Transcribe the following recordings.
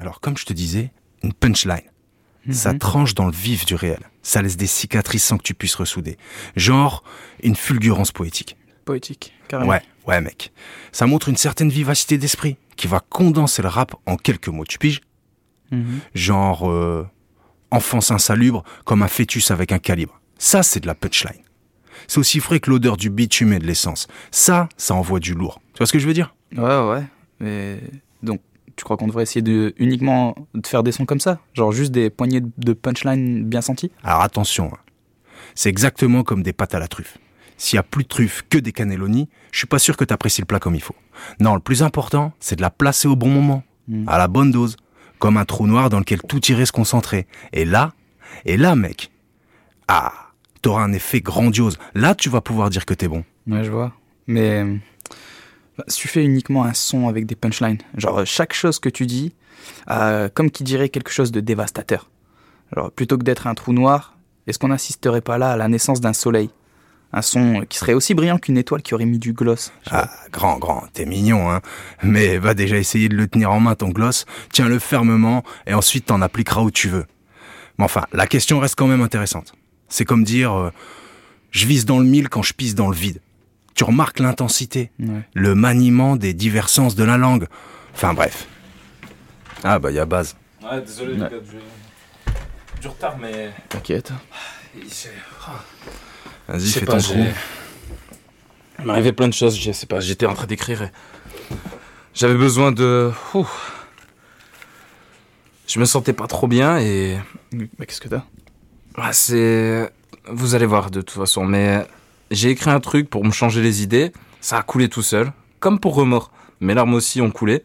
Alors, comme je te disais, une punchline. Ça tranche dans le vif du réel. Ça laisse des cicatrices sans que tu puisses ressouder. Genre une fulgurance poétique. Poétique, carrément. Ouais, ouais, mec. Ça montre une certaine vivacité d'esprit qui va condenser le rap en quelques mots. Tu piges Mhm. Genre euh, enfance insalubre comme un fœtus avec un calibre. Ça, c'est de la punchline. C'est aussi frais que l'odeur du bitume et de l'essence. Ça, ça envoie du lourd. Tu vois ce que je veux dire? Ouais, ouais. Mais tu crois qu'on devrait essayer de uniquement de faire des sons comme ça? Genre juste des poignées de punchline bien senties? Alors attention, hein. c'est exactement comme des pâtes à la truffe. S'il y a plus de truffes que des cannelloni, je suis pas sûr que tu apprécies le plat comme il faut. Non, le plus important, c'est de la placer au bon moment, Mm. à la bonne dose, comme un trou noir dans lequel tout irait se concentrer. Et là, et là, mec, ah, t'auras un effet grandiose. Là, tu vas pouvoir dire que t'es bon. Ouais, je vois. Mais tu fais uniquement un son avec des punchlines, genre euh, chaque chose que tu dis, euh, comme qui dirait quelque chose de dévastateur. Alors plutôt que d'être un trou noir, est-ce qu'on n'assisterait pas là à la naissance d'un soleil? Un son qui serait aussi brillant qu'une étoile qui aurait mis du gloss. Ah, grand, grand, t'es mignon, hein. Mais va déjà essayer de le tenir en main, ton gloss. Tiens-le fermement, et ensuite t'en appliqueras où tu veux. Mais enfin, la question reste quand même intéressante. C'est comme dire, euh, je vise dans le mille quand je pisse dans le vide. Tu remarques l'intensité, Ouais. le maniement des divers sens de la langue. Enfin bref. Ah bah y a base. Ouais, désolé, les gars, du, retard, mais. T'inquiète. Vas-y, Je sais fais pas, ton trou. Il m'arrivait plein de choses, je sais pas, j'étais en train d'écrire et j'avais besoin de... Ouh. Je me sentais pas trop bien et... Bah, qu'est-ce que t'as? Ah, c'est... Vous allez voir de toute façon, mais j'ai écrit un truc pour me changer les idées, ça a coulé tout seul, comme pour Remords. Mes larmes aussi ont coulé.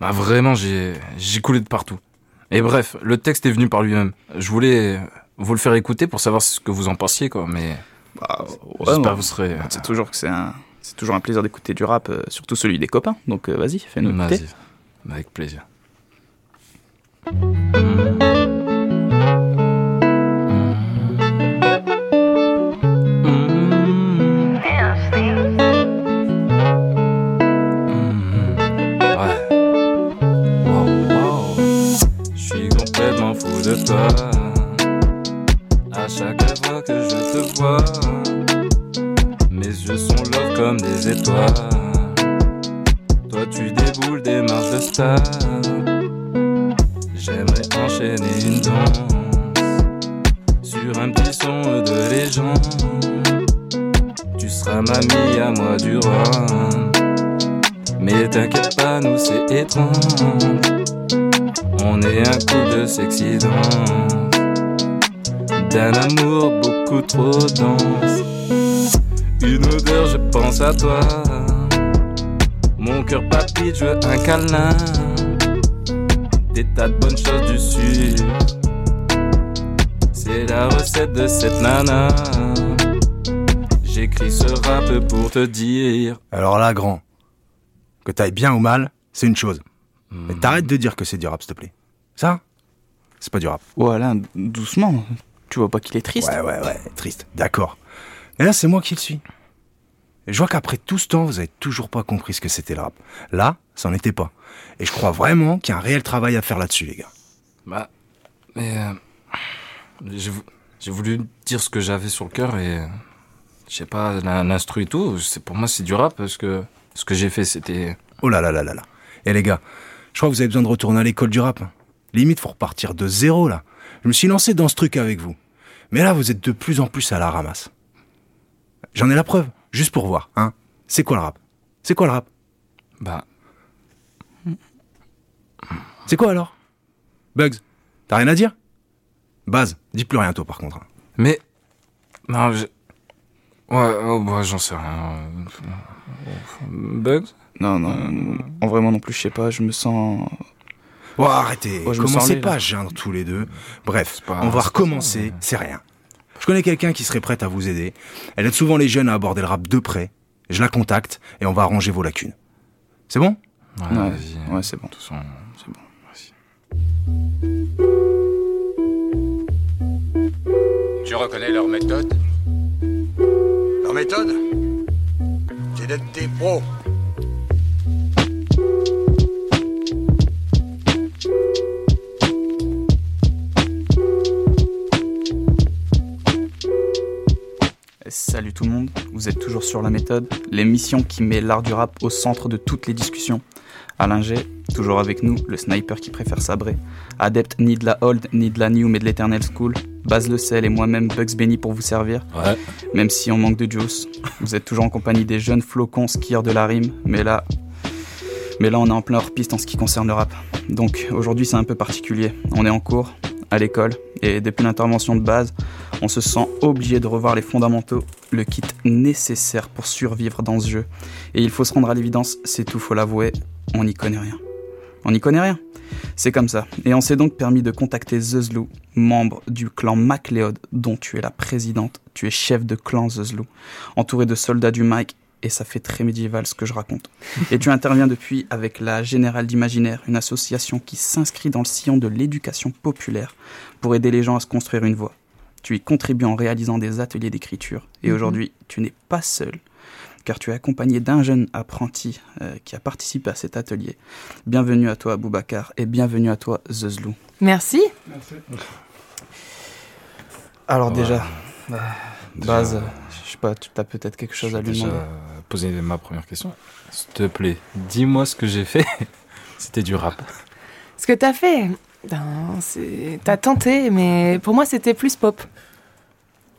Bah, vraiment, j'ai j'ai coulé de partout. Et bref, le texte est venu par lui-même. Je voulais vous le faire écouter pour savoir ce que vous en pensiez, quoi, mais Bah, ouais, j'espère que vous serez... C'est toujours que c'est un, c'est toujours un plaisir d'écouter du rap, euh, surtout celui des copains. Donc euh, vas-y, fais-nous écouter. Vas-y, avec plaisir. Ouais. Toi. À chaque fois que je te vois, mes yeux sont love comme des étoiles. Toi tu déboules des marches de star J'aimerais enchaîner une danse Sur un petit de légende Tu seras mamie à moi du rhum Mais t'inquiète pas nous c'est étrange On est un coup de sexy D'un amour beaucoup trop dense Une odeur je pense à toi mon cœur palpite, je veux un câlin. Des tas de bonnes choses du sud. C'est la recette de cette nana. J'écris ce rap pour te dire. Alors là, grand, que t'ailles bien ou mal, c'est une chose. Mais t'arrêtes de dire que c'est du rap, s'il te plaît. Ça, c'est pas du rap. Ouais, Alain, doucement. Tu vois pas qu'il est triste Ouais, ouais, ouais, triste, d'accord. Mais là, c'est moi qui le suis. Et je vois qu'après tout ce temps, vous avez toujours pas compris ce que c'était le rap. Là, ça n'en était pas. Et je crois vraiment qu'il y a un réel travail à faire là-dessus, les gars. Bah, mais. euh, j'ai vou- j'ai voulu dire ce que j'avais sur le cœur et. euh, Je sais pas, l'in- l'instru et tout, c'est pour moi c'est du rap parce que ce que j'ai fait c'était. Oh là là là là là. Et les gars, je crois que vous avez besoin de retourner à l'école du rap. hein. Limite, faut repartir de zéro, là. Je me suis lancé dans ce truc avec vous. Mais là, vous êtes de plus en plus à la ramasse. J'en ai la preuve, juste pour voir, hein. C'est quoi le rap? C'est quoi le rap? Bah, C'est quoi alors? Bugs, t'as rien à dire? Baz, dis plus rien toi par contre. hein. Mais. Non, je. Ouais, oh, bah, j'en sais rien. Bugs? Non, non. En vrai, moi non plus, je sais pas, je me sens. Oh, arrêtez, Ouais, je me sens commencez pas à geindre tous les deux. Bref, pas- on va recommencer, c'est rien. Je connais quelqu'un qui serait prête à vous aider. Elle aide souvent les jeunes à aborder le rap de près. Je la contacte et on va arranger vos lacunes. C'est bon? Ouais, Ouais, vas-y. ouais, c'est bon. De toute façon, c'est bon. Vas-y. Tu reconnais leur méthode? Leur méthode? C'est d'être des pros. Salut tout le monde, vous êtes toujours sur La Méthode, l'émission qui met l'art du rap au centre de toutes les discussions. Alain G, toujours avec nous, le sniper qui préfère sabrer. Adepte ni de la old, ni de la new, mais de l'éternel school. Baz Le Sel et moi-même Bugs Benny pour vous servir. Ouais. Même si on manque de juice, vous êtes toujours en compagnie des jeunes flocons skieurs de la rime, mais là, mais là on est en plein hors piste en ce qui concerne le rap. Donc aujourd'hui c'est un peu particulier. On est en cours, à l'école, et depuis l'intervention de base, on se sent obligé de revoir les fondamentaux, le kit nécessaire pour survivre dans ce jeu. Et il faut se rendre à l'évidence, c'est tout, faut l'avouer, on n'y connaît rien. On n'y connaît rien. C'est comme ça. Et on s'est donc permis de contacter Zezlou, membre du clan MacLeod, dont tu es la présidente. Tu es chef de clan Zezlou, entouré de soldats du Mike, et ça fait très médiéval ce que je raconte. Et tu interviens depuis avec la Générale d'Imaginaire, une association qui s'inscrit dans le sillon de l'éducation populaire pour aider les gens à se construire une voie. Tu y contribues en réalisant des ateliers d'écriture. Et Mhm. aujourd'hui, tu n'es pas seul, car tu es accompagné d'un jeune apprenti euh, qui a participé à cet atelier. Bienvenue à toi, Boubacar, et bienvenue à toi, Zezlou. Merci. Alors Ouais. déjà, euh, Déjà, Baz, je sais pas, tu as peut-être quelque chose à lui demander. poser ma première question. S'il te plaît, dis-moi ce que j'ai fait. C'était du rap. Ce que t'as fait, ben, c'est- t'as tenté, mais pour moi c'était plus pop.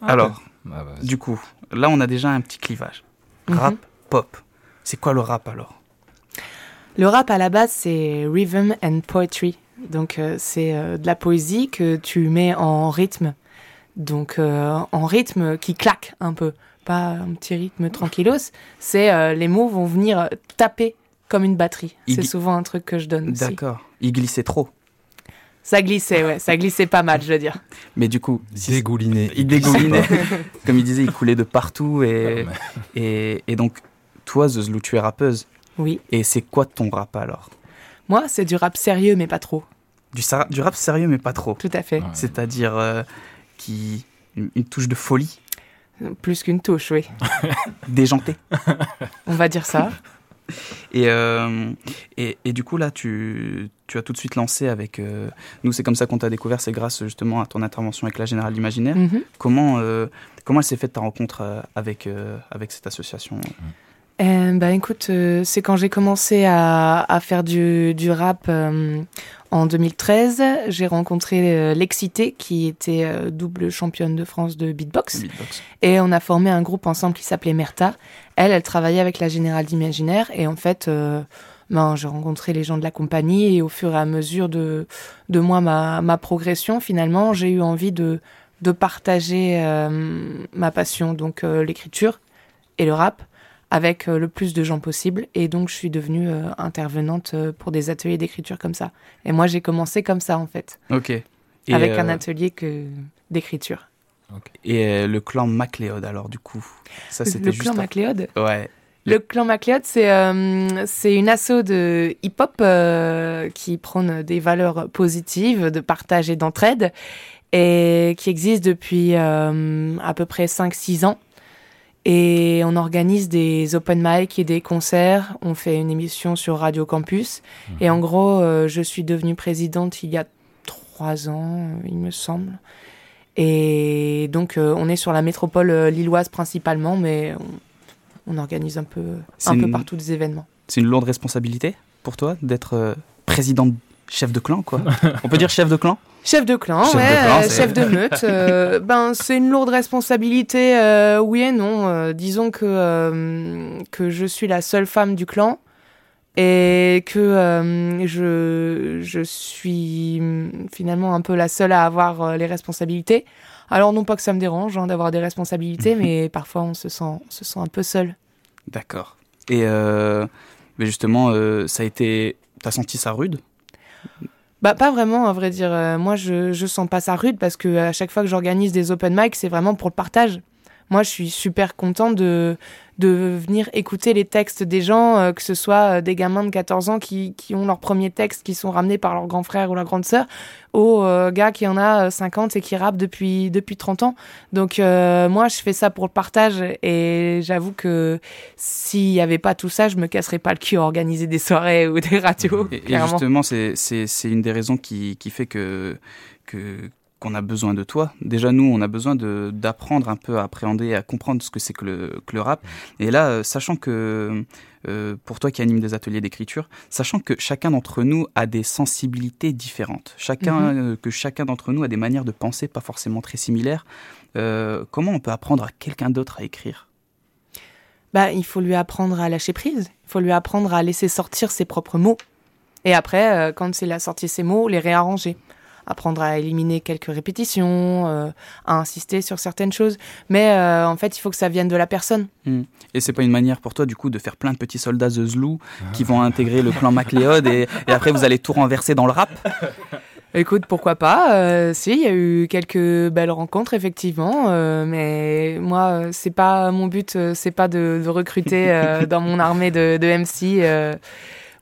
Alors, Ah, bah, du coup, là on a déjà un petit clivage. Mhm. Rap, pop. C'est quoi le rap alors? Le rap à la base c'est rhythm and poetry. Donc euh, c'est euh, de la poésie que tu mets en rythme. Donc euh, en rythme qui claque un peu. Pas un petit rythme tranquillos. C'est euh, les mots vont venir taper comme une batterie. Il C'est souvent un truc que je donne aussi. D'accord. Il glissait trop. Ça glissait, ouais. Ça glissait pas mal, je veux dire. Mais du coup, si- Dégouliné. il dégoulinait. Comme il disait, il coulait de partout. Et, et, et donc, toi, Zezlou, tu es rappeuse. Oui. Et c'est quoi ton rap alors? Moi, c'est du rap sérieux, mais pas trop. du, rap sérieux, mais pas trop. Tout à fait. Ouais. C'est-à-dire euh, qui une, une touche de folie, Plus qu'une touche, oui. déjantée. On va dire ça. Et, euh, et, et du coup, là, tu, tu as tout de suite lancé avec. euh, nous, c'est comme ça qu'on t'a découvert, c'est grâce justement à ton intervention avec la Générale d'Imaginaire. Mhm. Comment, euh, comment elle s'est faite ta rencontre avec, avec cette association? Bah écoute, c'est quand j'ai commencé à, à faire du, du rap en 2013. J'ai rencontré Lexité, qui était double championne de France de beatbox. Beatbox. Et on a formé un groupe ensemble qui s'appelait Merta. Elle, elle travaillait avec la Générale d'Imaginaire. Et en fait, euh, ben, j'ai rencontré les gens de la compagnie. Et au fur et à mesure de, de moi, ma, ma progression, finalement, j'ai eu envie de, de partager euh, ma passion, donc euh, l'écriture et le rap, avec le plus de gens possible. Et donc, je suis devenue intervenante pour des ateliers d'écriture comme ça. Et moi, j'ai commencé comme ça, en fait, Ok. Et, avec un atelier que d'écriture. Et euh, le clan MacLeod, alors, du coup. Ça, c'était Le juste. clan un- MacLeod Ouais. Le clan MacLeod, c'est euh, c'est une asso de hip-hop euh, qui prône des valeurs positives, de partage et d'entraide, et qui existe depuis euh, à peu près 5-6 ans. Et on organise des open mic et des concerts. On fait une émission sur Radio Campus. Et en gros, euh, je suis devenue présidente il y a trois ans, il me semble. Et donc, euh, on est sur la métropole euh, lilloise principalement, mais on, on organise un peu, C'est un peu partout des événements. C'est une lourde responsabilité pour toi d'être euh, président, chef de clan, quoi. On peut dire chef de clan? Chef de clan, Chef de ouais, clan, euh, c'est- chef de meute. euh, ben, c'est une lourde responsabilité, euh, oui et non. Euh, disons que, euh, que je suis la seule femme du clan et que euh, je, je suis hum, finalement un peu la seule à avoir euh, les responsabilités. Alors, non pas que ça me dérange hein, d'avoir des responsabilités, mais parfois on se sent, on se sent un peu seul. D'accord. Et euh, mais justement, ça a été. T'as senti ça rude? Bah pas vraiment à vrai dire. Moi je je sens pas ça rude parce que à chaque fois que j'organise des open mic, c'est vraiment pour le partage. Moi je suis super content de de venir écouter les textes des gens, euh, que ce soit euh, des gamins de 14 ans qui, qui ont leur premier texte, qui sont ramenés par leur grand frère ou leur grande sœur, aux euh, gars qui en a euh, 50 et qui rappent depuis, depuis 30 ans. Donc euh, moi, je fais ça pour le partage et j'avoue que s'il n'y avait pas tout ça, je me casserais pas le cul à organiser des soirées ou des radios. Et, et justement, c'est- c'est c'est une des raisons qui, qui fait que, que, qu'on a besoin de toi. Déjà, nous, on a besoin d'apprendre un peu à appréhender, à comprendre ce que c'est que le, que le rap. Et là, euh, sachant que euh, pour toi qui anime des ateliers d'écriture, sachant que chacun d'entre nous a des sensibilités différentes, chacun, Mhm. euh, que chacun d'entre nous a des manières de penser pas forcément très similaires, euh, comment on peut apprendre à quelqu'un d'autre à écrire? Bah, il faut lui apprendre à lâcher prise. Il faut lui apprendre à laisser sortir ses propres mots. Et après, quand il a sorti ses mots, les réarranger. Apprendre à éliminer quelques répétitions, euh, à insister sur certaines choses. Mais euh, en fait, il faut que ça vienne de la personne. Et c'est pas une manière pour toi, du coup, de faire plein de petits soldats The Zlou qui vont intégrer le clan MacLeod et, et après vous allez tout renverser dans le rap? Écoute, pourquoi pas euh, Si, il y a eu quelques belles rencontres, effectivement. euh, mais moi, c'est pas mon but, c'est pas de, de recruter euh, dans mon armée de, de MC.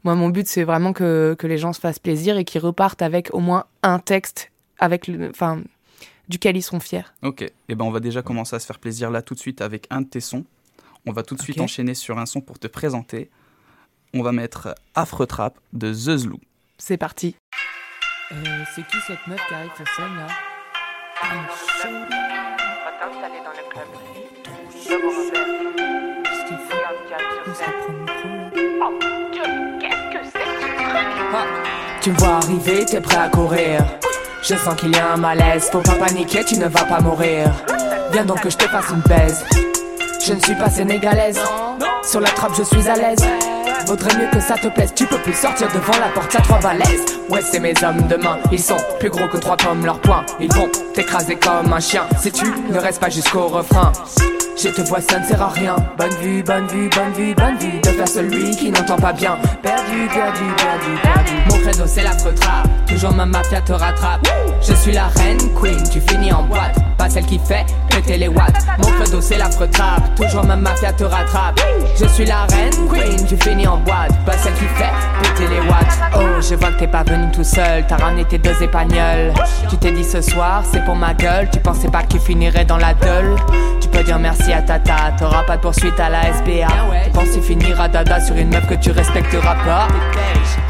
Moi, mon but, c'est vraiment que, que les gens se fassent plaisir et qu'ils repartent avec au moins un texte avec le, enfin, duquel ils sont fiers. Ok, et ben on va déjà commencer à se faire plaisir là tout de suite avec un de tes sons. On va tout de suite enchaîner sur un son pour te présenter. On va mettre Afro Trap de The Zlou. C'est parti. Euh, c'est qui cette meuf qui arrive sur scène là? Tu me vois arriver, t'es prêt à courir. Je sens qu'il y a un malaise, faut pas paniquer, tu ne vas pas mourir. Viens donc que je te fasse une baise. Je ne suis pas sénégalaise. Sur la trappe, je suis à l'aise. Vaudrait mieux que ça te plaise, tu peux plus sortir devant la porte, y'a trois balaises. Ouais, c'est mes hommes demain, ils sont plus gros que trois pommes, leurs poings. Ils vont t'écraser comme un chien si tu ne restes pas jusqu'au refrain. Je te vois, ça ne sert à rien. Bonne vue, bonne vue, bonne vue, bonne vue. De faire celui qui n'entend pas bien. Perdu, perdu, perdu, perdu. Mon credo, c'est la trap. Toujours ma mafia te rattrape. Je suis la reine, queen, tu finis en boîte. Pas celle qui fait péter les watts. Mon credo, c'est la trap. Toujours ma mafia te rattrape. Je suis la reine, queen, tu finis en boîte. Pas celle qui fait péter les watts. Oh, je vois que t'es pas venu tout seul. T'as ramené tes deux épagnols. Tu t'es dit ce soir, c'est pour ma gueule. Tu pensais pas que tu finirais dans la gueule. Tu peux dire merci à tata. T'auras pas de poursuite à la SBA. Tu penses finiras dada sur une meuf que tu respecteras pas.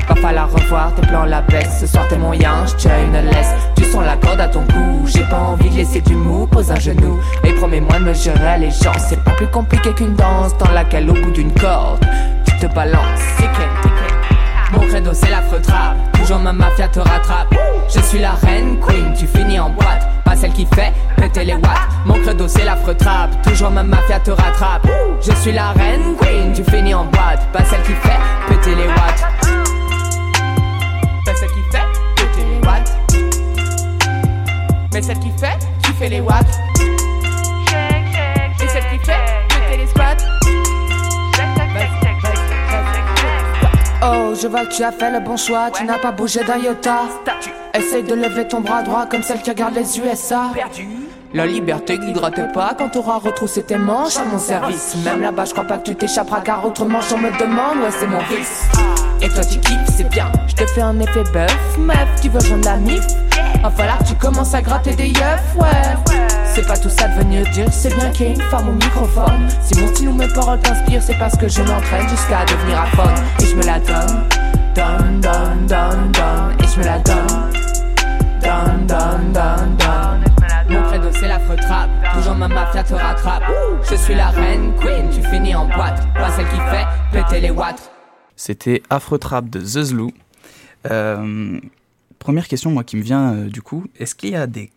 Va falloir revoir tes plans la baisse. Ce soir t'es mon yinche, tu as une laisse. Tu sens la corde à ton cou. J'ai pas envie de laisser du mou. Pose un genou et promets-moi de me gérer à les gens. C'est pas plus compliqué qu'une danse dans laquelle au bout d'une corde tu te balances. Mon credo c'est la trap Toujours ma mafia te rattrape Je suis la reine queen Tu finis en boîte Pas celle qui fait péter les watts. Mon credo c'est la trap Toujours ma mafia te rattrape. Je suis la reine queen Tu finis en boîte. Pas celle qui fait péter les watts. Pas celle qui fait péter les watts. Mais celle qui fait Tu fais les watts. Et celle qui fait péter les spots Oh, je vois que tu as fait le bon choix, tu n'as pas bougé d'un iota. Essaye de lever ton bras droit comme celle qui regarde les USA. La liberté guidera tes pas quand t'auras retroussé tes manches à mon service. Même là-bas, je crois pas que tu t'échapperas car autrement, je me demande, ouais, c'est mon vice. Et toi, tu kiffes, c'est bien. Je te fais un effet bœuf, meuf, tu veux joindre la mif? Va falloir que tu commences à gratter des yeux, ouais. C'est pas tout ça de venir dire, c'est bien qu'il y ait une femme au microphone. Si mon style ou mes paroles t'inspirent, c'est parce que je m'entraîne jusqu'à devenir à fond. Et je me la donne, donne, donne, donne, donne. Et je me la donne, donne, donne, donne, donne. Mon credo c'est la trap, toujours ma mafia te rattrape. Je suis la reine queen, tu finis en boîte. Pas celle qui fait péter les watts. C'était Afro Trap de The Zlou. Euh, première question, moi, qui me vient euh, du coup. Est-ce qu'il y a des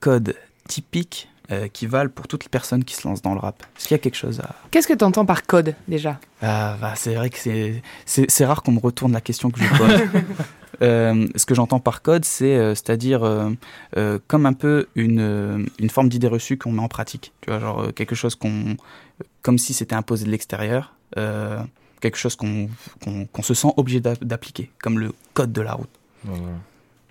codes typiques euh, qui valent pour toutes les personnes qui se lancent dans le rap? Est-ce qu'il y a quelque chose à... Qu'est-ce que t'entends par code déjà? Ah, bah, c'est vrai que c'est, c'est rare qu'on me retourne la question que je pose. Euh, ce que j'entends par code, c'est, euh, c'est-à-dire euh, euh, comme un peu une, une forme d'idée reçue qu'on met en pratique. Tu vois, genre euh, quelque chose qu'on, comme si c'était imposé de l'extérieur, euh, quelque chose qu'on, qu'on, qu'on se sent obligé d'a- d'appliquer, comme le code de la route.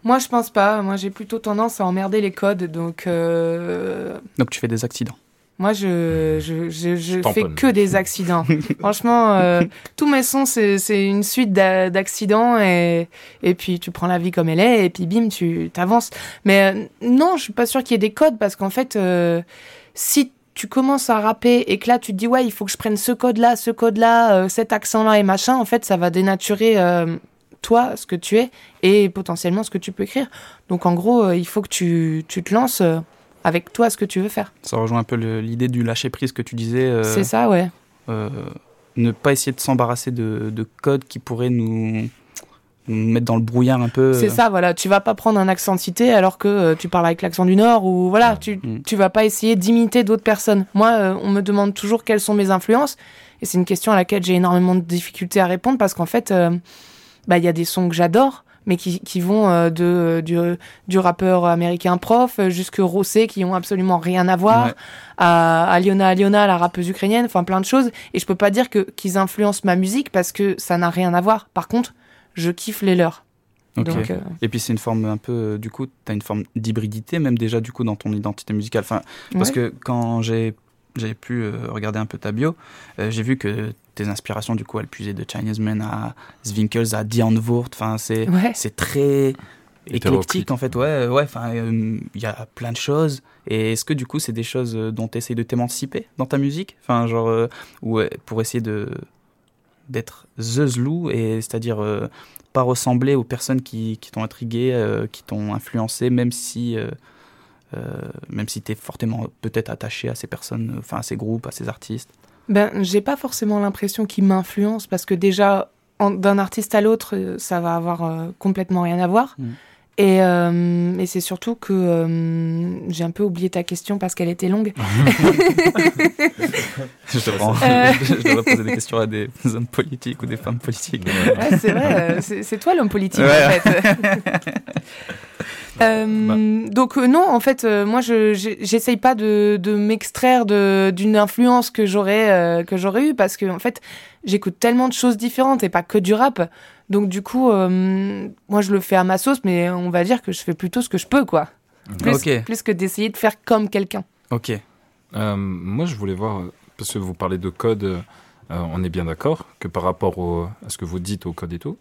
Moi, je pense pas. Moi, j'ai plutôt tendance à emmerder les codes. Donc, euh, Donc tu fais des accidents. Moi, je, je, je, je fais que des accidents. Franchement, euh, tous mes sons, c'est c'est une suite d'a- d'accidents. Et, et puis, tu prends la vie comme elle est. Et puis, bim, tu t'avances. Mais euh, non, je suis pas sûre qu'il y ait des codes. Parce qu'en fait, euh, si tu commences à rapper et que là, tu te dis, ouais, il faut que je prenne ce code-là, ce code-là, euh, cet accent-là et machin, en fait, ça va dénaturer... toi, ce que tu es et potentiellement ce que tu peux écrire. Donc en gros, il faut que tu, tu te lances avec toi ce que tu veux faire. Ça rejoint un peu l'idée du lâcher prise que tu disais. euh, C'est ça, ouais. euh, ne pas essayer de s'embarrasser de, de codes qui pourraient nous, nous mettre dans le brouillard un peu. C'est ça, voilà. Tu vas pas prendre un accent de cité alors que euh, tu parles avec l'accent du Nord ou voilà, tu, Mm. tu vas pas essayer d'imiter d'autres personnes. Moi, euh, on me demande toujours quelles sont mes influences et c'est une question à laquelle j'ai énormément de difficultés à répondre parce qu'en fait, euh, bah, il y a des sons que j'adore mais qui, qui vont euh, de, du, du rappeur américain prof jusque Rossé qui ont absolument rien à voir Ouais. à Aliona Aliona, la rappeuse ukrainienne, enfin plein de choses. Et je peux pas dire que qu'ils influencent ma musique parce que ça n'a rien à voir. Par contre, je kiffe les leurs. Donc, euh, Et puis c'est une forme un peu, euh, du coup, tu as une forme d'hybridité même déjà du coup dans ton identité musicale. Enfin, parce ouais. que quand j'ai j'ai pu euh, regarder un peu ta bio, euh, j'ai vu que tes inspirations du coup elles puisaient de Chinese Man à Zwinkels à Diane Wurt. Enfin, c'est Ouais. c'est très éclectique en fait. Ouais, ouais. Enfin, euh, il y a plein de choses. Et est-ce que du coup c'est des choses euh, dont tu essayes de t'émanciper dans ta musique? Enfin, genre euh, ou euh, pour essayer de d'être the Zlou et c'est-à-dire euh, pas ressembler aux personnes qui, qui t'ont intrigué, euh, qui t'ont influencé, même si, euh, euh, même si tu es fortement peut-être attaché à ces personnes, euh, enfin à ces groupes, à ces artistes? Ben, j'ai pas forcément l'impression qu'il m'influence parce que déjà, d'un artiste à l'autre, euh, ça va avoir euh, complètement rien à voir. Mm. Et, euh, et c'est surtout que euh, j'ai un peu oublié ta question parce qu'elle était longue. je, devrais, Euh. je devrais poser des questions à des hommes politiques ou des femmes politiques. Ouais, c'est vrai, c'est c'est toi l'homme politique Ouais. en fait. Euh, Donc euh, non, en fait, euh, moi, je j'essaye pas de, de m'extraire de- d'une influence que j'aurais que j'aurais eue parce que en fait, j'écoute tellement de choses différentes et pas que du rap. Donc du coup, moi, je le fais à ma sauce, mais on va dire que je fais plutôt ce que je peux, quoi. Plus, plus que d'essayer de faire comme quelqu'un. Ok. Moi, je voulais voir, parce que vous parlez de code, on est bien d'accord que par rapport au- à ce que vous dites au code et tout,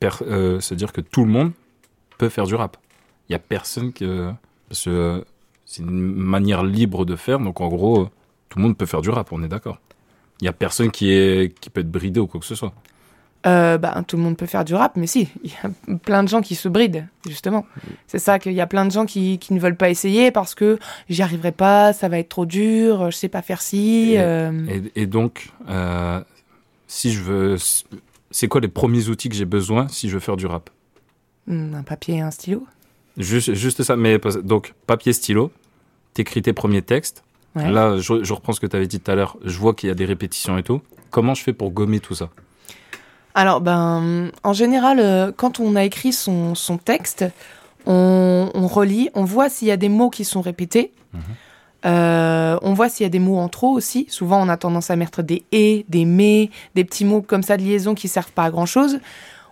c'est-à-dire que tout le monde peut faire du rap. Il y a personne que. Parce que euh, c'est une manière libre de faire, donc en gros, euh, tout le monde peut faire du rap, on est d'accord. Il y a personne qui, est, qui peut être bridé ou quoi que ce soit. Euh, bah, tout le monde peut faire du rap, mais si, il y a plein de gens qui se brident, justement. C'est ça qu'il y a plein de gens qui, qui ne veulent pas essayer parce que j'y arriverai pas, ça va être trop dur, je sais pas faire ci. Et- euh, Et, et donc, euh, si je veux. C'est quoi les premiers outils que j'ai besoin si je veux faire du rap? Un papier et un stylo? Juste, juste ça, mais donc papier, stylo, t'écris tes premiers textes. Ouais. Là, je, je reprends ce que tu avais dit tout à l'heure. Je vois qu'il y a des répétitions et tout. Comment je fais pour gommer tout ça? Alors, ben, en général, euh, quand on a écrit son, son texte, on, on relit, on voit s'il y a des mots qui sont répétés. Mhm. Euh, on voit s'il y a des mots en trop aussi. Souvent, on a tendance à mettre des et, des mais, des petits mots comme ça de liaison qui servent pas à grand chose.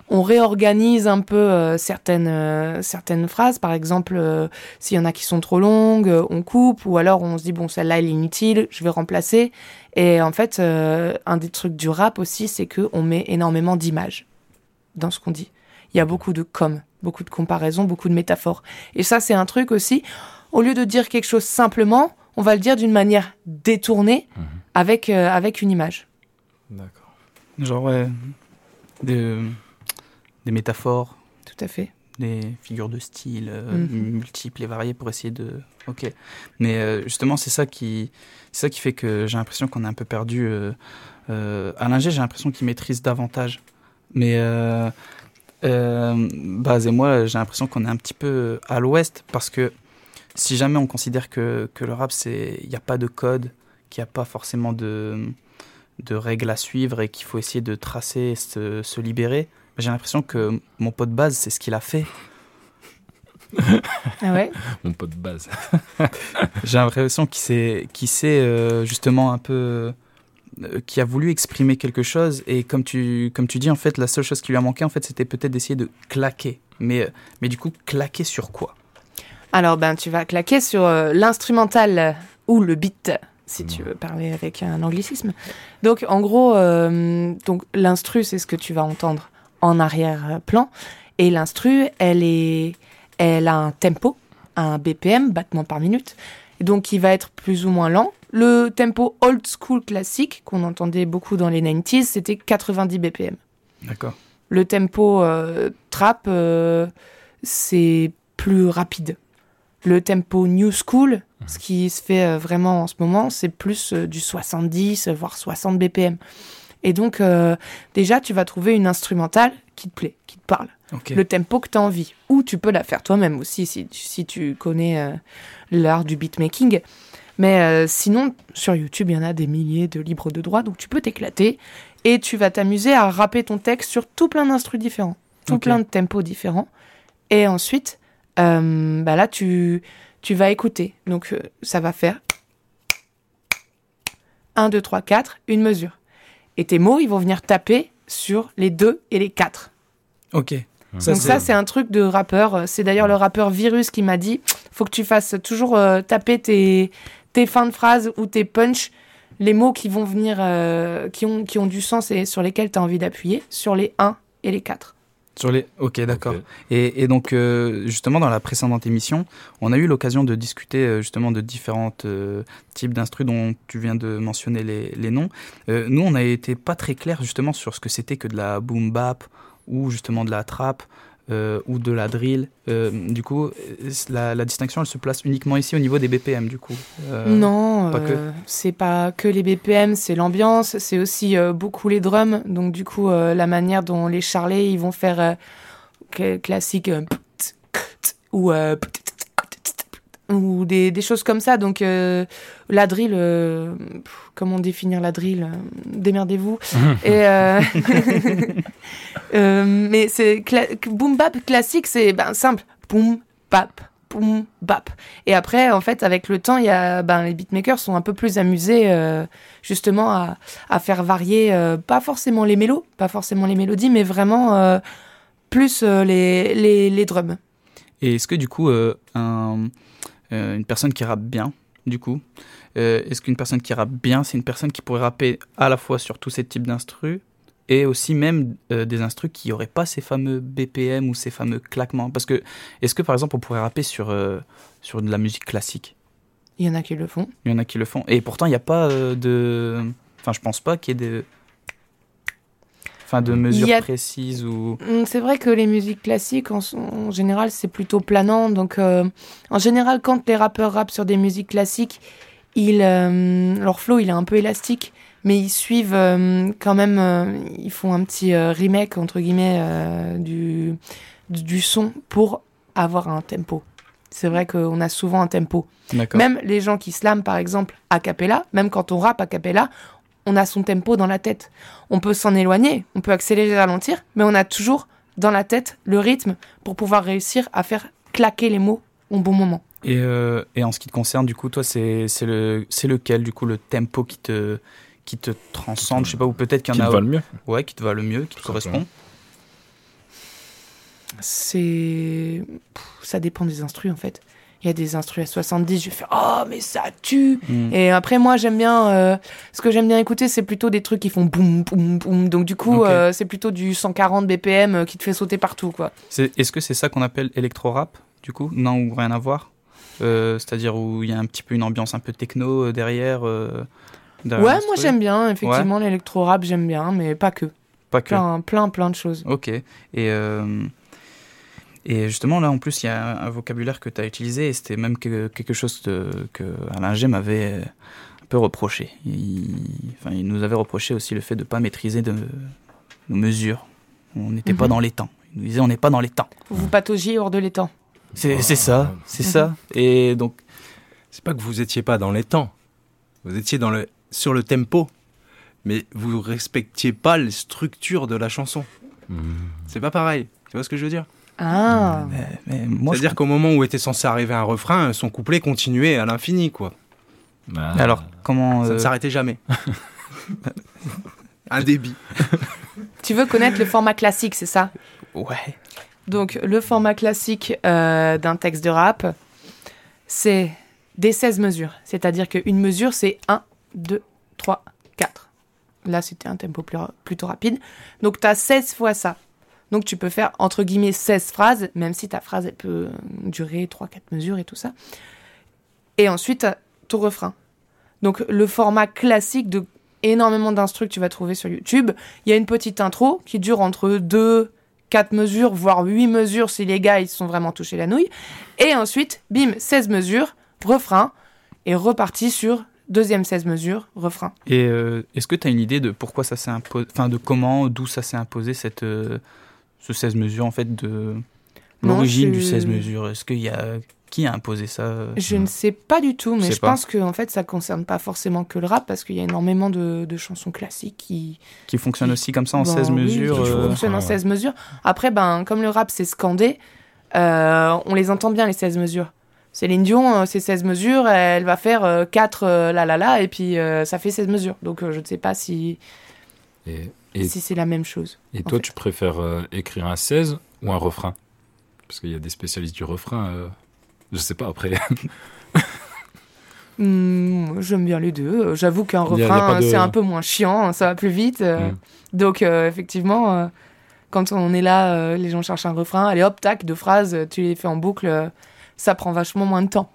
On réorganise un peu euh, certaines, euh, certaines phrases. Par exemple, euh, s'il y en a qui sont trop longues, euh, on coupe. Ou alors, on se dit, bon, celle-là, elle est inutile, je vais remplacer. Et en fait, euh, un des trucs du rap aussi, c'est que on met énormément d'images dans ce qu'on dit. Il y a beaucoup de com, beaucoup de comparaisons, beaucoup de métaphores. Et ça, c'est un truc aussi. Au lieu de dire quelque chose simplement, on va le dire d'une manière détournée, Mhm. avec, euh, avec une image. D'accord. Genre, ouais, des, des métaphores, Tout à fait. des figures de style euh, Mhm. multiples et variées pour essayer de. Ok. Mais euh, justement, c'est ça qui, c'est ça qui fait que j'ai l'impression qu'on est un peu perdu. Euh, euh, Alain G, j'ai l'impression qu'il maîtrise davantage. Mais euh, euh, Baz et moi, j'ai l'impression qu'on est un petit peu à l'ouest parce que si jamais on considère que, que le rap, c'est, il n'y a pas de code, qu'il n'y a pas forcément de, de règles à suivre et qu'il faut essayer de tracer, se, se libérer. J'ai l'impression que mon pote Baz, c'est ce qu'il a fait. Ah ouais Mon pote de base. J'ai l'impression qu'il s'est, qu'il s'est euh, justement un peu, euh, qui a voulu exprimer quelque chose et comme tu, comme tu dis en fait, la seule chose qui lui a manqué en fait, c'était peut-être d'essayer de claquer. Mais, euh, mais du coup, claquer sur quoi? Alors, ben, tu vas claquer sur euh, l'instrumental ou le beat, si tu veux parler avec un anglicisme. Donc, en gros, euh, donc l'instru, c'est ce que tu vas entendre en arrière-plan. Et l'instru, elle, est, elle a un tempo, un BPM, battement par minute, donc qui va être plus ou moins lent. Le tempo old school classique, qu'on entendait beaucoup dans les 90s, c'était 90 BPM. D'accord. Le tempo euh, trap, euh, c'est plus rapide. Le tempo new school, ce qui se fait euh, vraiment en ce moment, c'est plus du 70, voire 60 BPM. Et donc, euh, déjà, tu vas trouver une instrumentale qui te plaît, qui te parle le tempo que tu as envie. Ou tu peux la faire toi-même aussi si, si tu connais euh, l'art du beatmaking. Mais euh, sinon, sur YouTube, il y en a des milliers de libres de droit, donc tu peux t'éclater et tu vas t'amuser à rapper ton texte sur tout plein d'instrus différents, tout plein de tempos différents. Et ensuite, euh, bah là, tu, tu vas écouter. Donc, ça va faire 1, 2, 3, 4, une mesure. Et tes mots, ils vont venir taper sur les 2 et les 4. Ok. Donc ça, c'est un truc de rappeur. C'est d'ailleurs le rappeur Virus qui m'a dit, faut que tu fasses toujours euh, taper tes, tes fins de phrase ou tes punch, les mots qui vont venir, euh, qui, ont, qui ont du sens et sur lesquels tu as envie d'appuyer, sur les 1 et les 4. Sur les. Ok, d'accord. Et, et donc, euh, justement, dans la précédente émission, on a eu l'occasion de discuter euh, justement de différents euh, types d'instrus dont tu viens de mentionner les, les noms. Nous, on n'a été pas très clair justement sur ce que c'était que de la boom bap ou justement de la trap. Euh, ou de la drill. Euh, du coup, euh, la, la distinction, elle se place uniquement ici au niveau des BPM, du coup. Non, c'est pas que les BPM, c'est l'ambiance, c'est aussi beaucoup les drums. Donc du coup, la manière dont les charlets, ils vont faire cl- classique ou euh, ou des, des choses comme ça. Donc euh, la drill, euh, pff, comment définir la drill euh, Démerdez-vous. Et euh, mais c'est boom bap classique, c'est ben, simple, boom bap. Boom, bap. Et après, en fait, avec le temps, il y a, ben, les beatmakers sont un peu plus amusés, justement, à, à faire varier, pas forcément les mélos, pas forcément les mélodies, mais vraiment plus les, les, les drums. Et est-ce que du coup, un- euh, une personne qui rappe bien, du coup, euh, est-ce qu'une personne qui rappe bien, c'est une personne qui pourrait rapper à la fois sur tous ces types d'instrus et aussi même euh, des instrus qui n'auraient pas ces fameux BPM ou ces fameux claquements? Parce que, est-ce que par exemple, on pourrait rapper sur, euh, sur de la musique classique? Il y en a qui le font. Il y en a qui le font. Et pourtant, il n'y a pas de. Enfin, je pense pas qu'il y ait de. Enfin, de mesures a- précises ou. Mm, C'est vrai que les musiques classiques, en, en général, c'est plutôt planant. Donc, euh, en général, quand les rappeurs rappent sur des musiques classiques, ils, euh, leur flow, il est un peu élastique, mais ils suivent euh, quand même, ils font un petit remake, entre guillemets, du, du, son pour avoir un tempo. C'est vrai qu'on a souvent un tempo. Même les gens qui slament, par exemple, a cappella, même quand on rappe a cappella, on a son tempo dans la tête. On peut s'en éloigner, on peut accélérer, ralentir, mais on a toujours dans la tête le rythme pour pouvoir réussir à faire claquer les mots au bon moment. Et, euh, et en ce qui te concerne, du coup, toi, c'est c'est le, c'est lequel, du coup, le tempo qui te, qui te transcende? Je sais pas, ou peut-être qu'il y Qui en te a. va le mieux. Ouais, qui te va le mieux, qui te correspond. C'est. Ça dépend des instrus, en fait. Il y a des instrus à 70, je faire Oh, mais ça tue Mm. Et après, moi, j'aime bien. euh, ce que j'aime bien écouter, c'est plutôt des trucs qui font boum, boum, boum. Donc, du coup, euh, c'est plutôt du 140 BPM euh, qui te fait sauter partout, quoi. Est-ce que c'est ça qu'on appelle électro-rap, du coup? Non, ou rien à voir? Euh, C'est-à-dire où il y a un petit peu une ambiance un peu techno derrière, derrière Ouais, moi, j'aime bien. Effectivement, l'électro-rap, j'aime bien, mais pas que. Pas que. Plein, plein, plein de choses. Ok. Et, et justement, là, en plus, il y a un, vocabulaire que tu as utilisé et c'était même que- quelque chose de- que Alain G m'avait euh, un peu reproché. Il, enfin, il nous avait reproché aussi le fait de ne pas maîtriser de, nos mesures. On n'était pas Mhm. dans les temps. Il nous disait on n'est pas dans les temps. Vous pataugiez hors de l'étang. C'est c'est ça, c'est ça. Et donc, C'est pas que vous étiez pas dans les temps. Vous étiez dans le, sur le tempo. Mais vous respectiez pas les structures de la chanson. C'est pas pareil. Tu vois ce que je veux dire? Ah mais, mais moi, je C'est-à-dire qu'au moment où était censé arriver un refrain, son couplet continuait à l'infini, quoi. Ah. Mais Alors, comment. Ça euh, ne s'arrêtait jamais. un débit. Tu veux connaître le format classique, c'est ça? Ouais. Donc, le format classique euh, d'un texte de rap, c'est des 16 mesures. C'est-à-dire qu'une mesure, c'est 1, 2, 3, 4. Là, c'était un tempo plus ra- plutôt rapide. Donc, tu as 16 fois ça. Donc, tu peux faire, entre guillemets, 16 phrases, même si ta phrase, peut durer 3, 4 mesures et tout ça. Et ensuite, ton refrain. Donc, le format classique de énormément d'instrus que tu vas trouver sur YouTube. Il y a une petite intro qui dure entre 2, 4 mesures, voire 8 mesures si les gars ils sont vraiment touchés la nouille. Et ensuite, bim, 16 mesures, refrain, et reparti sur deuxième 16 mesures, refrain. Et euh, est-ce que tu as une idée de pourquoi ça s'est imposé, enfin de comment, d'où ça s'est imposé cette, euh, ce 16 mesures en fait, de l'origine je- du 16 mesures Est-ce qu'il y a qui a imposé ça euh, Je ne sais pas du tout, mais je pas. pense que en fait ça concerne pas forcément que le rap parce qu'il y a énormément de, de chansons classiques qui, qui fonctionne aussi comme ça en Ben 16 oui, mesures qui euh, fonctionnent en Ah ouais. 16 mesures. Après, ben comme le rap c'est scandé, euh, on les entend bien les 16 mesures. Céline Dion, euh, c'est 16 mesures, elle va faire 4 la la la et puis euh, ça fait 16 mesures. Donc euh, je ne sais pas si, Et, et, si c'est la même chose. et toi, fait. tu préfères euh, écrire un 16 ou un refrain? Parce qu'il y a des spécialistes du refrain. euh, je sais pas, après. Hmm, J'aime bien les deux. J'avoue qu'un refrain, de- c'est un peu moins chiant, ça va plus vite. euh. Mm. Donc, euh, effectivement, euh, quand on est là, euh, les gens cherchent un refrain, allez hop, tac, deux phrases, tu les fais en boucle, euh, ça prend vachement moins de temps.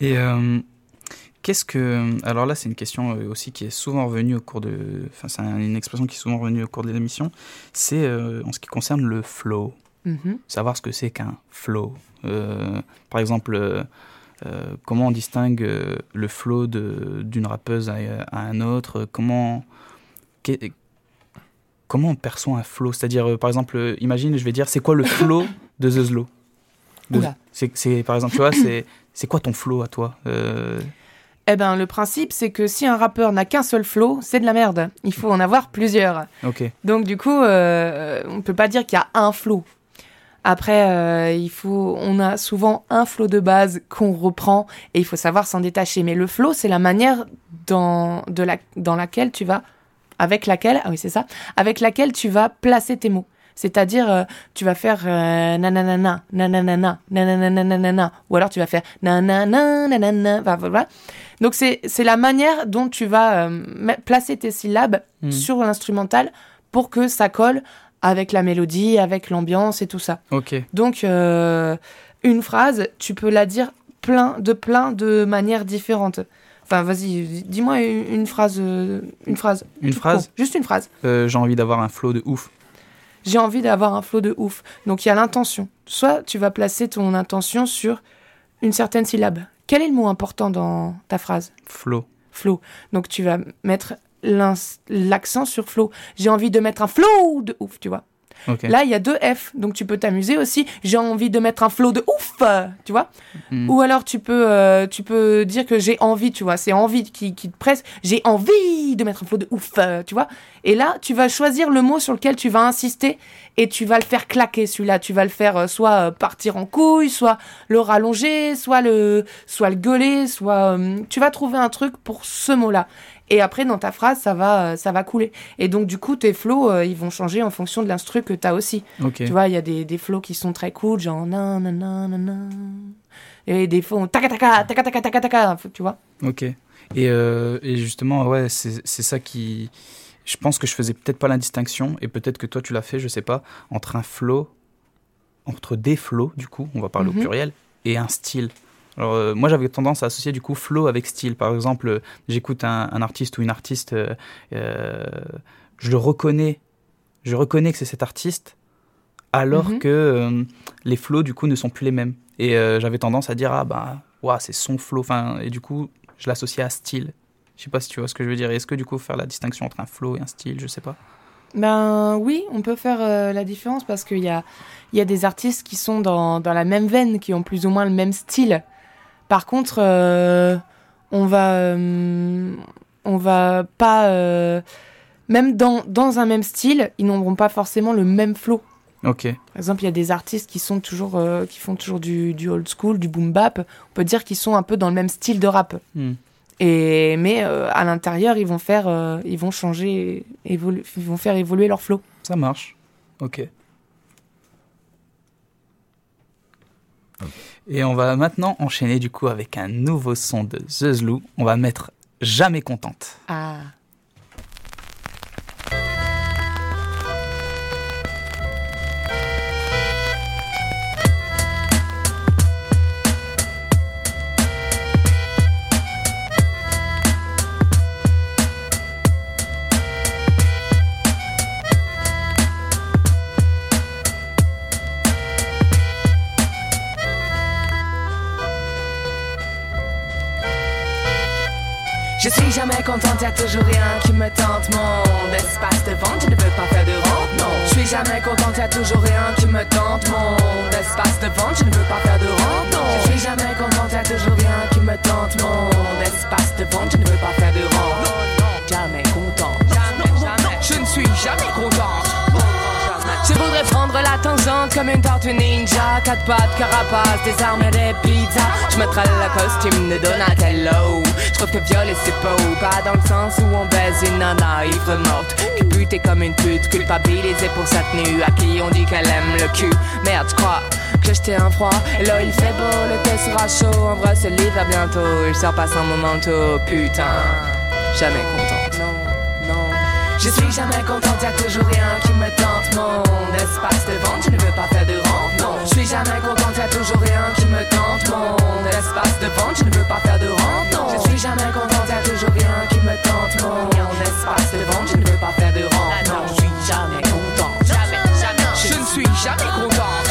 Et euh, qu'est-ce que. Alors là, c'est une question euh, aussi qui est souvent revenue au cours de. Enfin, c'est un- une expression qui est souvent revenue au cours de l'émission. C'est euh, en ce qui concerne le flow. Mhm. Savoir ce que c'est qu'un flow. Euh, par exemple, euh, comment on distingue le flow d'une rappeuse à, à un autre? Comment. Comment on perçoit un flow? C'est-à-dire, par exemple, imagine, je vais dire, c'est quoi le flow de The Oula. c'est, par exemple, tu vois, c'est, c'est quoi ton flow à toi? Eh ben, le principe, c'est que si un rappeur n'a qu'un seul flow, c'est de la merde. Il faut en avoir plusieurs. Ok. Donc, du coup, euh, on peut pas dire qu'il y a un flow. Après, euh, il faut, on a souvent un flow de base qu'on reprend et il faut savoir s'en détacher. Mais le flow, c'est la manière dans, de la, dans laquelle tu vas, avec laquelle, ah oui, c'est ça, avec laquelle tu vas placer tes mots. C'est-à-dire, euh, tu vas faire euh, nananana, nananana, nananana, ou alors tu vas faire nanana, nanana, voilà. Donc c'est c'est la manière dont tu vas euh, placer tes syllabes Mhm. sur l'instrumental pour que ça colle avec la mélodie, avec l'ambiance et tout ça. Ok. Donc euh, une phrase, tu peux la dire plein de plein de manières différentes. Enfin, vas-y, dis-moi une, phrase, une phrase, Une phrase juste une phrase. Euh, J'ai envie d'avoir un flow de ouf. J'ai envie d'avoir un flow de ouf. Donc il y a l'intention. Soit tu vas placer ton intention sur une certaine syllabe. Quel est le mot important dans ta phrase? Flow. Flow. Donc tu vas mettre l'accent sur flow. J'ai envie de mettre un flow de ouf, tu vois. Là, il y a deux F, donc tu peux t'amuser aussi. J'ai envie de mettre un flow de ouf, tu vois. Mm. Ou alors tu peux, euh, tu peux dire que j'ai envie, tu vois. C'est envie qui, qui te presse. J'ai envie de mettre un flow de ouf, euh, tu vois. Et là, tu vas choisir le mot sur lequel tu vas insister et tu vas le faire claquer celui-là. Tu vas le faire euh, soit euh, partir en couille, soit le rallonger, soit le, soit le gueuler, soit tu vas trouver un truc pour ce mot-là. Et après, dans ta phrase, ça va, euh, ça va couler. Et donc, du coup, tes flows, euh, ils vont changer en fonction de l'instru que tu as aussi. Ok. Tu vois, il y a des, des flows qui sont très cool, genre nan nan nan nan. Et des taka taka taka taka, tu vois. Ok. Et, euh, et justement, ouais, c'est ça qui. Je pense que je faisais peut-être pas la distinction, et peut-être que toi tu l'as fait, je sais pas, entre un flow, entre des flows, du coup, on va parler Mhm. au pluriel, et un style. Alors, euh, moi j'avais tendance à associer du coup flow avec style. Par exemple, j'écoute un, un artiste ou une artiste, euh, euh, je le reconnais, je reconnais que c'est cet artiste, alors Mhm. que les flows du coup ne sont plus les mêmes. Et j'avais tendance à dire ah bah ouah, c'est son flow, enfin et du coup je l'associais à style. Je sais pas si tu vois ce que je veux dire. Est-ce que du coup faire la distinction entre un flow et un style, je sais pas. Ben oui, on peut faire euh, la différence parce qu'il y a, y a des artistes qui sont dans, dans la même veine, qui ont plus ou moins le même style. Par contre, euh, on va, euh, on va pas, euh, même dans, dans un même style, ils n'auront pas forcément le même flow. Ok. Par exemple, il y a des artistes qui sont toujours, euh, qui font toujours du, du old school, du boom bap. On peut dire qu'ils sont un peu dans le même style de rap. Hmm. Et mais euh, à l'intérieur, ils vont faire, euh, ils vont changer, ils vont faire évoluer leur flow. Ça marche. Ok. Et on va maintenant enchaîner du coup avec un nouveau son de The Zlou. On va mettre Jamais contente. Ah. Contente, y'a toujours rien qui me tente. Mon espace de vente, je ne veux pas faire de rente, non. Je suis jamais contente, y'a toujours rien qui me tente. Mon espace de vente, je ne veux pas faire de rente, non. Je suis jamais contente, y'a toujours rien qui me tente. Mon espace de vente, je ne veux pas faire de rente. Jamais contente. Je ne suis jamais contente. Je voudrais prendre la tangente comme une tortue ninja. Quatre pattes, carapace, des armes et des pizzas. Je mettrai le costume de Donatello. Je trouve que violer c'est beau Pas dans le sens où on baise une nana ivre morte. Qui butée comme une pute Culpabilisée pour sa tenue À qui on dit qu'elle aime le cul. Merde, je crois que jeté un froid. Et là il fait beau, l'été sera chaud. En vrai c'est l'hiver bientôt. Il sort pas sans mon manteau Putain, jamais content. Non, non. Je suis jamais contente, y'a toujours rien qui me tente. Mon espace de vente, je ne veux pas faire de rente. Non, je suis jamais contente, y'a toujours rien qui me tente. Mon espace de vente, je ne veux pas faire de rente. Non, je suis jamais contente, y'a toujours rien qui me tente. Mon espace de vente, je ne veux pas faire de rente. Non, je suis jamais contente. Jamais, jamais. Je ne suis jamais contente.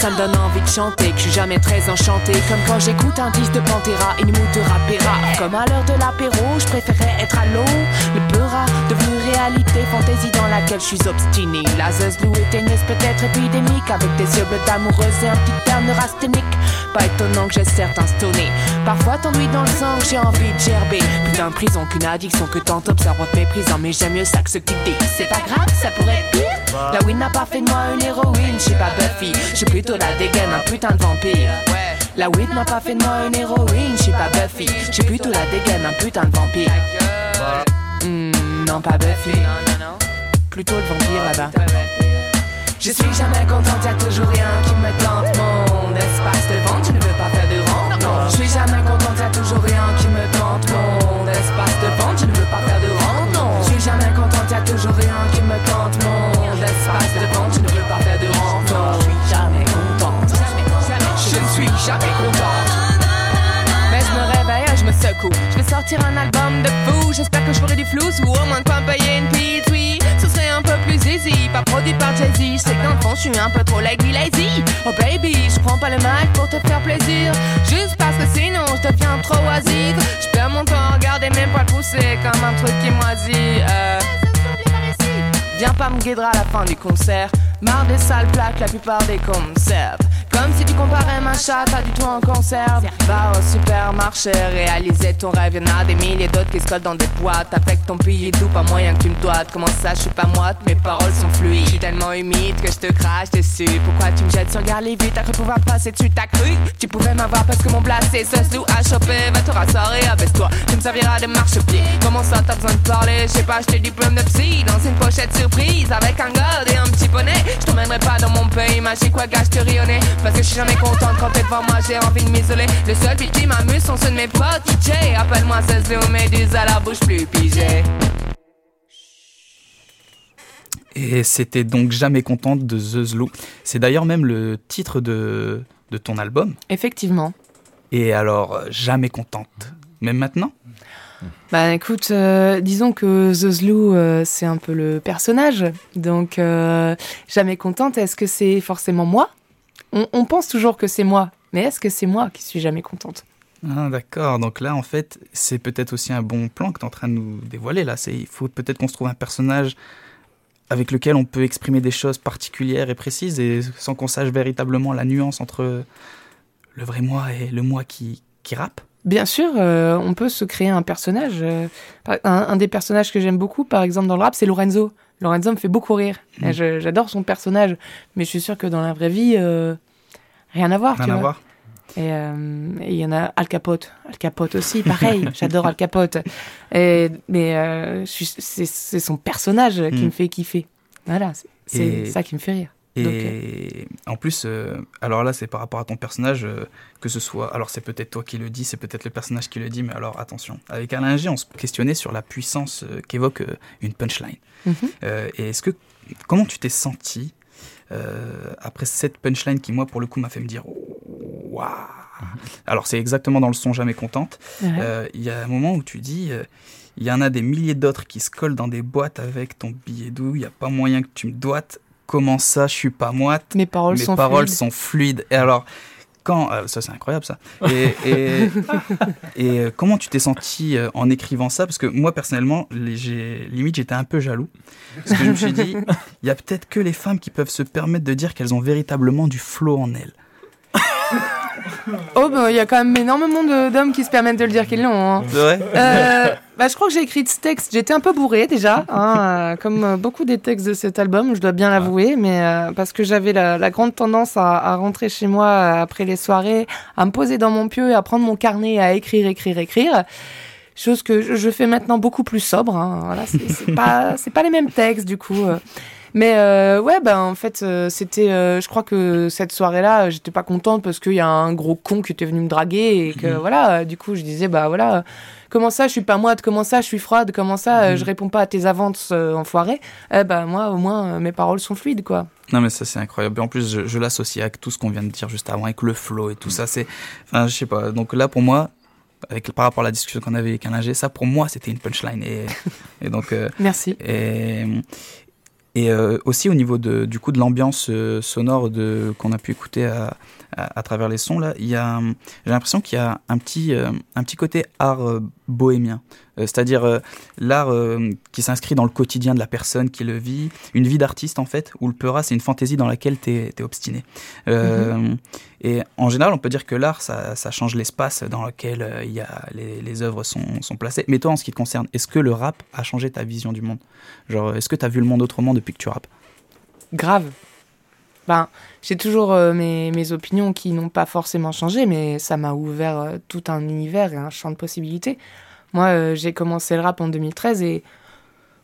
Ça me donne envie de chanter, que je suis jamais très enchantée. Comme quand j'écoute un disque de Pantera, une de rapera. Comme à l'heure de l'apéro, je préférais être à l'eau. Le beurra, devenu réalité, fantaisie dans laquelle je suis obstinée. La zeuslou éteigneuse peut-être épidémique, avec des yeux bleus d'amoureuse et un petit terme neurasthénique. Pas étonnant que j'ai certains stonés. Parfois t'ennuies dans le sang, j'ai envie de gerber. Plus d'un prison qu'une addiction que tant observe méprisant. Mais j'aime mieux ça que ce qui dit. C'est pas grave, ça pourrait être pire. La weed n'a pas fait de moi une héroïne, suis pas Buffy. Je suis plutôt la dégaine, un putain de vampire. La weed n'a pas fait de moi une héroïne, je suis pas Buffy. Suis plutôt la dégaine, un putain de vampire. Hmm, non, pas Buffy. Plutôt le vampire là-bas. Je suis jamais contente, y'a toujours rien qui me tente. Mon espace de vente, je ne veux pas faire de rente. Non, je suis jamais contente, y'a toujours rien qui me tente. Mon espace Mais je me réveille, je me secoue. Je vais sortir un album de fou. J'espère que je ferai du flou ou au moins de pas payer une pizza. Oui, ce serait un peu plus easy. Pas produit par Jay-Z. C'est qu'en fond, je suis un peu trop lady lazy. Oh baby, je prends pas le mic pour te faire plaisir. Juste parce que sinon, je deviens trop oisive. Je perds mon temps à regarder mes poils pousser comme un truc qui moisit. Euh... Viens pas me guider à la fin du concert. Marre des sales plaques, la plupart des concerts. Comme si tu comparais ma chatte à du tout en conserve. Va au supermarché, réaliser ton rêve. Y'en a des milliers d'autres qui se collent dans des boîtes. Avec ton billet doux, pas moyen que tu me doites. Comment ça, je suis pas moite, mes paroles sont fluides. Je suis tellement humide que je te crache dessus. Pourquoi tu me jettes sur Garly vite? T'as cru pouvoir passer dessus, t'as cru? Tu pouvais m'avoir parce que mon placé ce sous à choper. Va te rassurer, abaisse-toi. Tu me serviras de marche-pied. Comment ça, t'as besoin de parler? Je sais pas, acheter diplôme de psy dans une pochette surprise avec un god et un petit poney. Je t'emmènerai pas dans mon pays magique, quoi, gâche te rionner. Parce que je suis jamais contente quand t'es devant moi, j'ai envie de m'isoler. Le seul beat qui m'amuse sont ceux de mes potes DJ. Appelle-moi Zezlou, méduse à la bouche plus pigée. Et c'était donc Jamais contente de The Zlou. C'est d'ailleurs même le titre de, de ton album. Effectivement. Et alors, Jamais contente. Même maintenant Bah écoute, euh, disons que The Zlou, euh, c'est un peu le personnage. Donc, euh, jamais contente, est-ce que c'est forcément moi? On, pense toujours que c'est moi, mais est-ce que c'est moi qui suis jamais contente? Ah, d'accord. Donc là, en fait, c'est peut-être aussi un bon plan que tu es en train de nous dévoiler. Là, il faut peut-être qu'on se trouve un personnage avec lequel on peut exprimer des choses particulières et précises et sans qu'on sache véritablement la nuance entre le vrai moi et le moi qui, qui rappe. Bien sûr, euh, on peut se créer un personnage. euh, un, un des personnages que j'aime beaucoup, par exemple, dans le rap, c'est Lorenzo. Lorenzo me fait beaucoup rire. Je- J'adore son personnage, mais je suis sûre que dans la vraie vie, euh, rien à voir. Rien tu à vois. voir. Et il y en a Al Capote. Al Capote aussi, pareil. J'adore Al Capote. Et, mais c'est son personnage qui Mm. me fait kiffer. Voilà, c'est- c'est Et- ça qui me fait rire. Et en plus, euh, alors là, c'est par rapport à ton personnage, euh, que ce soit. Alors, c'est peut-être toi qui le dis, c'est peut-être le personnage qui le dit, mais alors attention. Avec Alain G, on se questionnait sur la puissance euh, qu'évoque une punchline. Mhm. Et est-ce que. Comment tu t'es senti après cette punchline qui, moi, pour le coup, m'a fait me dire Waouh Alors, c'est exactement dans le son Jamais Contente. ouais. Il y a un moment où tu dis, il y en a des milliers d'autres qui se collent dans des boîtes avec ton billet doux, il n'y a pas moyen que tu me doites. Comment ça, je suis pas moite Mes paroles Mes sont paroles fluides. sont fluides. Et alors, quand euh, ça c'est incroyable ça. Et, et, et, euh, comment tu t'es senti euh, en écrivant ça? Parce que moi personnellement, les- j'ai limite j'étais un peu jaloux parce que je me suis dit, il y a peut-être que les femmes qui peuvent se permettre de dire qu'elles ont véritablement du flow en elles. Oh, bah, il y a quand même énormément de- d'hommes qui se permettent de le dire qu'ils l'ont. hein. C'est vrai Euh, bah, je crois que j'ai écrit ce texte. J'étais un peu bourrée déjà, hein, euh, comme euh, beaucoup des textes de cet album, je dois bien l'avouer, mais euh, parce que j'avais la, la grande tendance à, à rentrer chez moi après les soirées, à me poser dans mon pieu, à prendre mon carnet, et à écrire, écrire, écrire. Chose que je, fais maintenant beaucoup plus sobre. Hein, voilà, c'est pas, pas les mêmes textes du coup. Mais euh, ouais, bah en fait, euh, c'était. euh, je crois que cette soirée-là, j'étais pas contente parce qu'il y a un gros con qui était venu me draguer et que voilà, euh, du coup, je disais bah voilà, comment ça, je suis pas moite, comment ça, je suis froide, comment ça, euh, je réponds pas à tes avances enfoirées. Eh bah moi, au moins, mes paroles sont fluides, quoi. Non mais ça c'est incroyable. Et en plus je, je l'associe avec tout ce qu'on vient de dire juste avant, avec le flow et tout ça. C'est, enfin je sais pas. Donc là pour moi, avec par rapport à la discussion qu'on avait avec un ingé, ça pour moi c'était une punchline. Et, et donc euh, Merci. et et euh, aussi au niveau de, du coup de l'ambiance euh, sonore qu'on a pu écouter à, à, à travers les sons là, il y a j'ai l'impression qu'il y a un petit euh, un petit côté art euh, bohémien, Euh, c'est-à-dire l'art qui s'inscrit dans le quotidien de la personne qui le vit, une vie d'artiste en fait, où le peura c'est une fantaisie dans laquelle t'es es obstiné. Euh, Et en général, on peut dire que l'art ça, ça change l'espace dans lequel il y a les, les œuvres sont, sont placées. Mais toi, en ce qui te concerne, est-ce que le rap a changé ta vision du monde? Genre, est-ce que tu as vu le monde autrement depuis que tu rappes? Grave. Ben, j'ai toujours euh, mes, mes opinions qui n'ont pas forcément changé, mais ça m'a ouvert euh, tout un univers et un champ de possibilités. Moi, euh, j'ai commencé le rap en 2013 et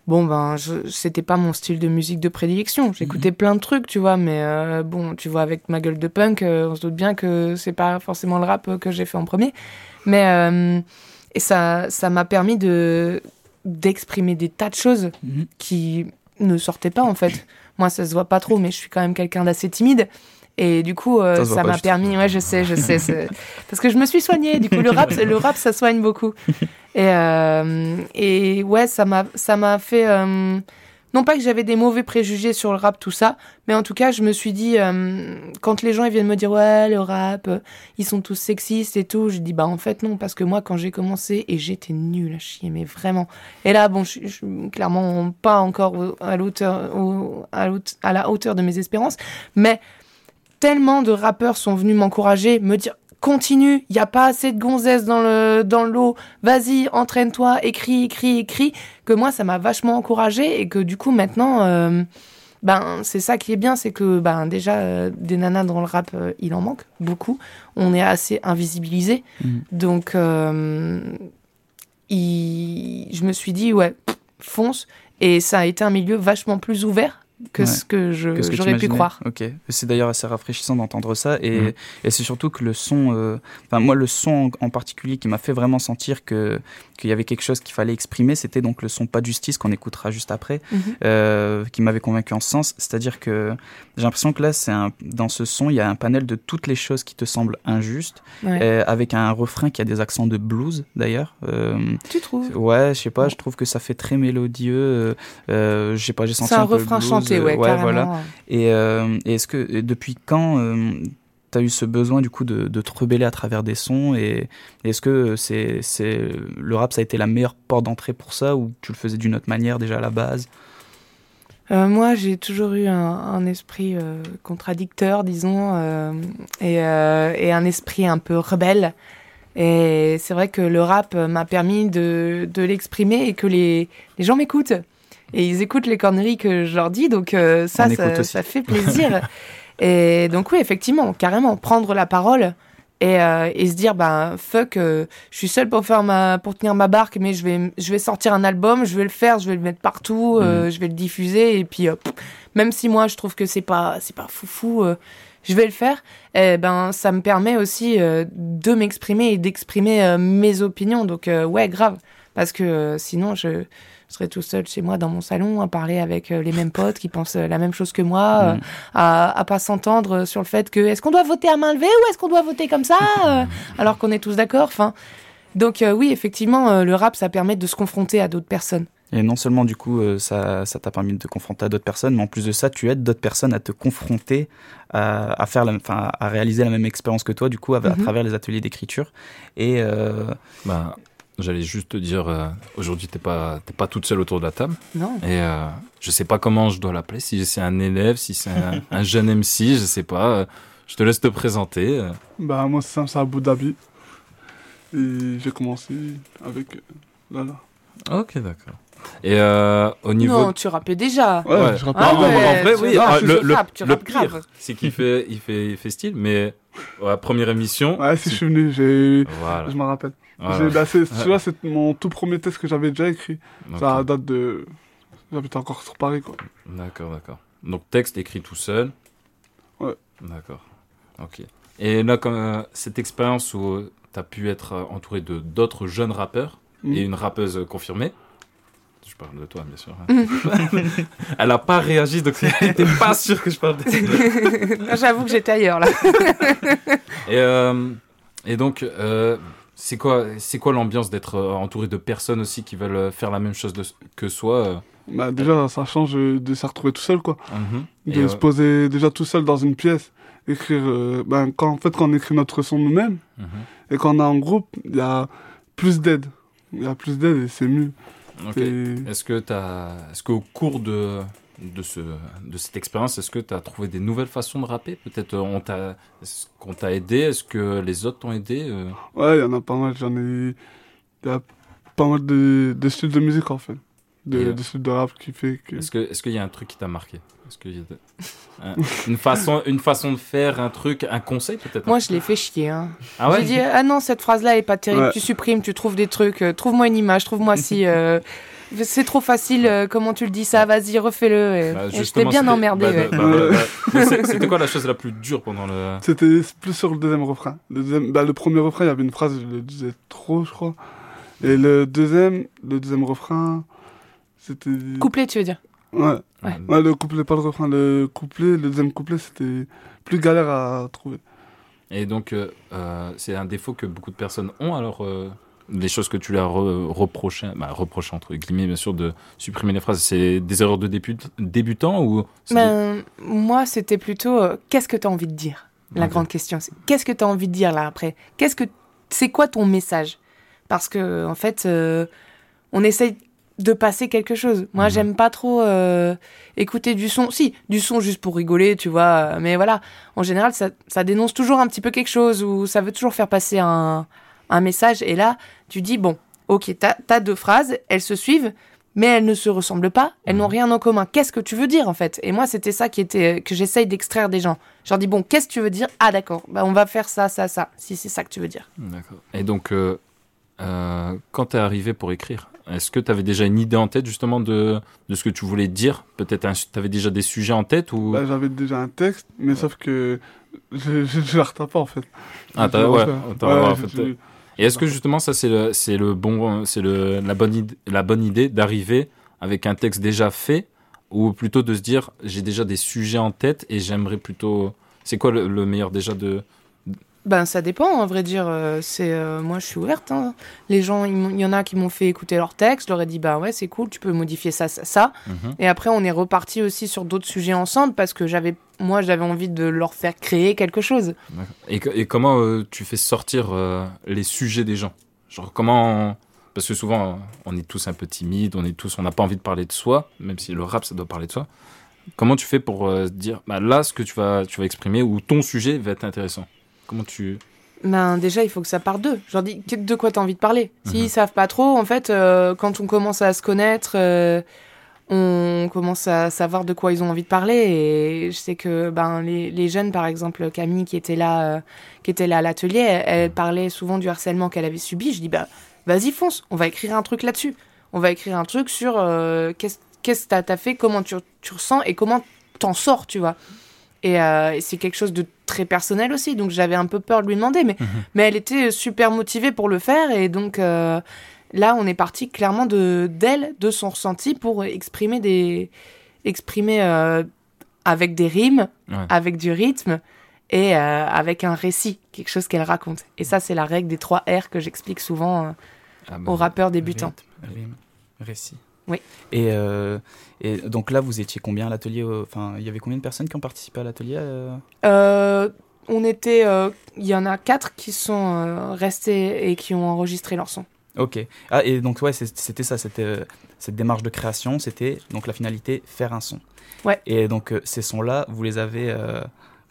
bon, ben, c'était pas mon style de musique de prédilection. J'écoutais plein de trucs, tu vois, mais bon, tu vois, avec ma gueule de punk, on se doute bien que c'est pas forcément le rap que j'ai fait en premier. Mais et ça, ça m'a permis de d'exprimer des tas de choses Mhm. qui ne sortaient pas en fait. Moi, ça se voit pas trop, mais je suis quand même quelqu'un d'assez timide. Et du coup, euh, Ça m'a permis. Ouais, je sais, je sais. Parce que je me suis soignée. Du coup, le rap, le rap, ça soigne beaucoup. Et, euh, et ouais, ça m'a, ça m'a fait. euh, non pas que j'avais des mauvais préjugés sur le rap, tout ça, mais en tout cas, je me suis dit, euh, quand les gens viennent me dire, ouais, le rap, euh, ils sont tous sexistes et tout, je dis, bah en fait, non, parce que moi, quand j'ai commencé, et j'étais nulle à chier, mais vraiment. Et là, bon, je suis clairement pas encore à la hauteur de mes espérances, mais tellement de rappeurs sont venus m'encourager, me dire continue, il y a pas assez de gonzesses dans le dans l'eau, vas-y, entraîne-toi, écris, écris, écris, que moi ça m'a vachement encouragé et que du coup maintenant euh, ben c'est ça qui est bien, c'est que ben déjà euh, des nanas dans le rap euh, il en manque beaucoup, on est assez invisibilisé. Mhm. Donc il- je me suis dit ouais, fonce et ça a été un milieu vachement plus ouvert que Ouais. ce que j'aurais pu croire. Ok. C'est d'ailleurs assez rafraîchissant d'entendre ça. Et, Mhm. et c'est surtout que le son. euh, Enfin, moi, le son en en particulier qui m'a fait vraiment sentir que qu'il y avait quelque chose qu'il fallait exprimer, c'était donc le son Pas de justice qu'on écoutera juste après, Mhm. euh, qui m'avait convaincu en ce sens. C'est-à-dire que j'ai l'impression que là, c'est un, dans ce son, il y a un panel de toutes les choses qui te semblent injustes, Ouais. euh, avec un refrain qui a des accents de blues d'ailleurs. Euh, Tu trouves? Ouais, je sais pas, je trouve que ça fait très mélodieux. je sais pas, j'ai senti C'est un peu refrain blues, chanté, euh, ouais, voilà. Et, euh, et est-ce que et depuis quand tu as eu ce besoin du coup de, de te rebeller à travers des sons et et est-ce que c'est c'est le rap ça a été la meilleure porte d'entrée pour ça ou tu le faisais d'une autre manière déjà à la base? Euh, moi, j'ai toujours eu un, un esprit euh, contradicteur, disons, euh, et, euh, et un esprit un peu rebelle. Et c'est vrai que le rap euh, m'a permis de, de l'exprimer et que les, les gens m'écoutent. Et ils écoutent les conneries que je leur dis, donc euh, ça, ça, fait plaisir. et donc oui, effectivement, carrément, prendre la parole et, euh, et se dire, bah fuck, euh, je suis seule pour faire ma, pour tenir ma barque, mais je vais, je vais sortir un album, je vais le faire, je vais le mettre partout, euh, je vais le diffuser, et puis pff, même si moi je trouve que c'est pas, c'est pas foufou, je vais le faire. Et ben ça me permet aussi de m'exprimer et d'exprimer mes opinions. Donc ouais, grave, parce que sinon je je serais tout seul chez moi dans mon salon à parler avec euh, les mêmes potes qui pensent euh, la même chose que moi, euh, Mm. à, à pas s'entendre sur le fait que est-ce qu'on doit voter à main levée ou est-ce qu'on doit voter comme ça alors qu'on est tous d'accord. Enfin, donc euh, oui, effectivement, euh, le rap ça permet de se confronter à d'autres personnes. Et non seulement du coup euh, ça ça t'a permis de te confronter à d'autres personnes, mais en plus de ça, tu aides d'autres personnes à te confronter à, à faire, la, enfin à réaliser la même expérience que toi, du coup, à, à Mhm. travers les ateliers d'écriture. Et euh, Bah, j'allais juste te dire, euh, aujourd'hui, t'es pas, t'es pas toute seule autour de la table. Non. Et euh, je sais pas comment je dois l'appeler, si c'est un élève, si c'est un, un jeune MC, je sais pas. Euh, Je te laisse te présenter. euh. Bah, moi, c'est simple, c'est Abu Dhabi. Et j'ai commencé avec Lala. Ok, d'accord. Et euh, au niveau. Non, tu rappais déjà. Ouais, Ouais. je rappelle. Ah ouais, en vrai, tu oui. ah, tu le, le, rappes, tu le rappes pire, grave. c'est qu'il fait, il fait, il fait style, mais ouais, première émission. Ouais, si je suis venu, j'ai... Voilà. je m'en rappelle. Voilà. Bah, c'est- Celui-là, c'est mon tout premier texte que j'avais déjà écrit. Ça date de... J'habitais encore sur Paris, quoi. D'accord, d'accord. Donc texte écrit tout seul. Ouais. D'accord. Ok. Et là, comme euh, cette expérience où tu as pu être euh, entouré de d'autres jeunes rappeurs Mhm. et une rappeuse euh, confirmée. Je parle de toi, bien sûr. hein. Elle a pas réagi, donc j'étais pas sûr que je parle de J'avoue que j'étais ailleurs là. Et, euh, et donc, euh, c'est quoi, c'est quoi l'ambiance d'être euh, entouré de personnes aussi qui veulent euh, faire la même chose de- que soi euh, Bah, déjà, ça change de se retrouver tout seul, quoi. mhm. De se poser déjà tout seul dans une pièce. Écrire... euh, ben, quand, en fait, quand on écrit notre son nous-mêmes, mhm. et quand on est en groupe, il y a plus d'aide. Il y a plus d'aide et c'est mieux. Est-ce que t'as, est-ce qu'au cours de de ce de cette expérience, est-ce que tu as trouvé des nouvelles façons de rapper? Peut-être euh, on t'a, est-ce qu'on t'a aidé? Est-ce que les autres t'ont aidé euh? Ouais, il y en a pas mal. J'en ai. Il y a pas mal de, de styles de musique en fait. De, euh, de styles de rap qui fait que. Est-ce que est-ce qu'il y a un truc qui t'a marqué? Est-ce qu'il y a de- un- une façon une façon de faire un truc, un conseil peut-être? Moi, je l'ai fait chier. Hein. Ah ouais? J'ai dit, ah non, cette phrase-là est pas terrible. Ouais. Tu supprimes, tu trouves des trucs. euh, trouve-moi une image, trouve-moi si. euh, c'est trop facile. euh, comment tu le dis ça Vas-y, refais-le. Et, Bah, et j'étais bien c'était- emmerdé. bah, ouais. bah, bah, bah, C'était quoi la chose la plus dure pendant le C'était plus sur le deuxième refrain. Le, deuxième... bah, le premier refrain, il y avait une phrase, je le disais trop, je crois. Et le deuxième, le deuxième refrain, c'était. Couplet, tu veux dire? Ouais. Ouais. ouais, le couplet, pas le refrain. Le couplet, le deuxième couplet, c'était plus galère à trouver. Et donc, euh, euh, c'est un défaut que beaucoup de personnes ont. Alors, euh, les choses que tu leur re- reprochais, bah, reprochais entre guillemets, bien sûr, de supprimer les phrases, c'est des erreurs de début, débutants ou des- Ben, Moi, c'était plutôt euh, qu'est-ce que tu as envie de dire? La grande question, c'est qu'est-ce que tu as envie de dire là après? Qu'est-ce que c'est quoi ton message? Parce que en fait, euh, on essaye de passer quelque chose. Moi, Mhm. j'aime pas trop euh, écouter du son. Si, du son juste pour rigoler, tu vois. Mais voilà, en général, ça, ça dénonce toujours un petit peu quelque chose ou ça veut toujours faire passer un, un message. Et là, tu dis bon, ok, t'as as deux phrases, elles se suivent, mais elles ne se ressemblent pas, elles n'ont rien en commun. Qu'est-ce que tu veux dire en fait? Et moi, c'était ça qui était que j'essaye d'extraire des gens. Je leur dis bon, qu'est-ce que tu veux dire? Ah d'accord, bah on va faire ça, ça, ça. Si c'est ça que tu veux dire. D'accord. Et donc, euh, euh, quand tu es arrivé pour écrire, est-ce que tu avais déjà une idée en tête justement de, de ce que tu voulais dire? Peut-être tu avais déjà des sujets en tête ou? Bah, J'avais déjà un texte, mais sauf que je, je la retape pas en fait. Ah, t'as- ouais, en fait, Et est-ce que justement ça c'est le le bon c'est le la bonne idée, la bonne idée d'arriver avec un texte déjà fait ou plutôt de se dire j'ai déjà des sujets en tête et j'aimerais plutôt c'est quoi le, le meilleur déjà de Ben ça dépend, à vrai dire. euh, C'est euh, moi, je suis ouverte. hein. Les gens, il y en a qui m'ont fait écouter leur texte. Je leur ai dit bah ouais, c'est cool, tu peux modifier ça, ça, ça. Mhm. Et après, on est reparti aussi sur d'autres sujets ensemble parce que j'avais, moi, j'avais envie de leur faire créer quelque chose. et, comment euh, tu fais sortir euh, les sujets des gens? Genre comment parce que souvent on est tous un peu timides on est tous on n'a pas envie de parler de soi même si le rap ça doit parler de soi comment tu fais pour dire bah là ce que tu vas tu vas exprimer ou ton sujet va être intéressant? Comment tu Ben déjà, il faut que ça parte d'eux. Je leur dis de quoi t'as envie de parler? S'ils Mhm. savent pas trop, en fait, euh, quand on commence à se connaître, euh, on commence à savoir de quoi ils ont envie de parler. Et je sais que ben les, les jeunes, par exemple Camille qui était là, euh, qui était là à l'atelier, elle, elle parlait souvent du harcèlement qu'elle avait subi. Je dis bah vas-y fonce, on va écrire un truc là-dessus. On va écrire un truc sur qu'est-ce que t'as- t'as fait, comment tu, tu ressens et comment t'en sors, tu vois. Et, euh, et c'est quelque chose de très personnel aussi, donc j'avais un peu peur de lui demander, mais, mais elle était super motivée pour le faire, et donc euh, là, on est parti clairement de d'elle, de son ressenti, pour exprimer des exprimer euh, avec des rimes, Ouais. avec du rythme et avec un récit, quelque chose qu'elle raconte. Et ça, c'est la règle des trois R que j'explique souvent Ah, bah, aux rappeurs débutants. Rythme, rime, récit. Oui. Et, euh, et donc là, vous étiez combien à l'atelier Enfin, il y avait combien de personnes qui ont participé à l'atelier euh? Euh, on était, euh, il y en a quatre qui sont restés et qui ont enregistré leur son. Ok. Ah, et donc, ouais, c'était ça, c'était cette démarche de création, c'était donc la finalité, faire un son. Ouais. Et donc, ces sons-là, vous les avez,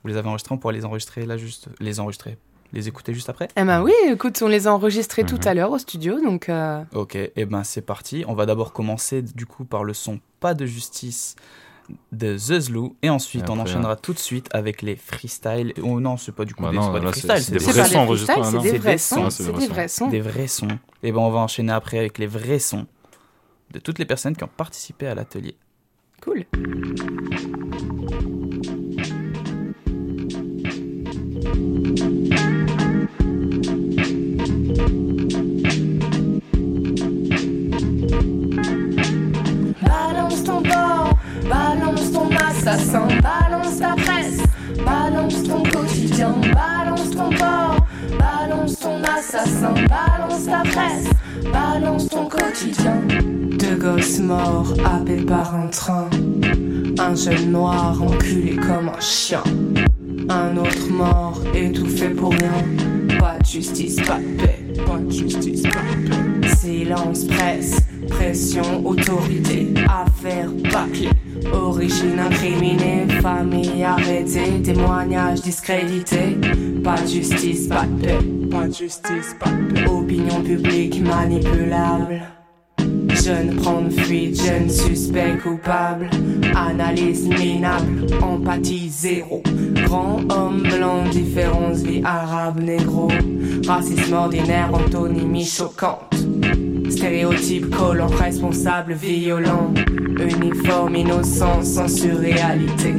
vous les avez enregistrés, on pourra les enregistrer là, juste, les enregistrer, les écouter juste après Eh ben oui, écoute, on les a enregistrés tout Mhm. à l'heure au studio, donc euh, Ok, et ben c'est parti. On va d'abord commencer du coup par le son Pas de justice de The Zlou et ensuite Et on enchaînera tout de suite avec les freestyles. Oh non, c'est pas du coup Bah des, non, pas là, freestyles, c'est des des, vrais pas sons des enregistrés, freestyles, hein, c'est non des vrais C'est sons, des c'est vrais des sons. vrais sons. des vrais sons. Et ben on va enchaîner après avec les vrais sons de toutes les personnes qui ont participé à l'atelier. Cool. Balance ton assassin, balance ta presse, balance ton quotidien, balance ton porc, balance ton assassin, balance ta presse, balance ton quotidien. Deux gosses morts happés par un train, un jeune noir enculé comme un chien, un autre mort étouffé pour rien, pas de justice, pas de paix, pas de justice, de paix. Silence, presse, pression, autorité, affaire bâclée, origine incriminée, famille arrêtée, témoignage discrédité, pas de justice, pas de paix, pas de justice, pas de paix, opinion publique manipulable. Jeune prendre fuite, jeune suspect coupable. Analyse minable, empathie zéro. Grand homme blanc, différence vie arabe, négro. Racisme ordinaire, antonymie choquante. Stéréotype collant, responsable, violent. Uniforme, innocent, sans surréalité.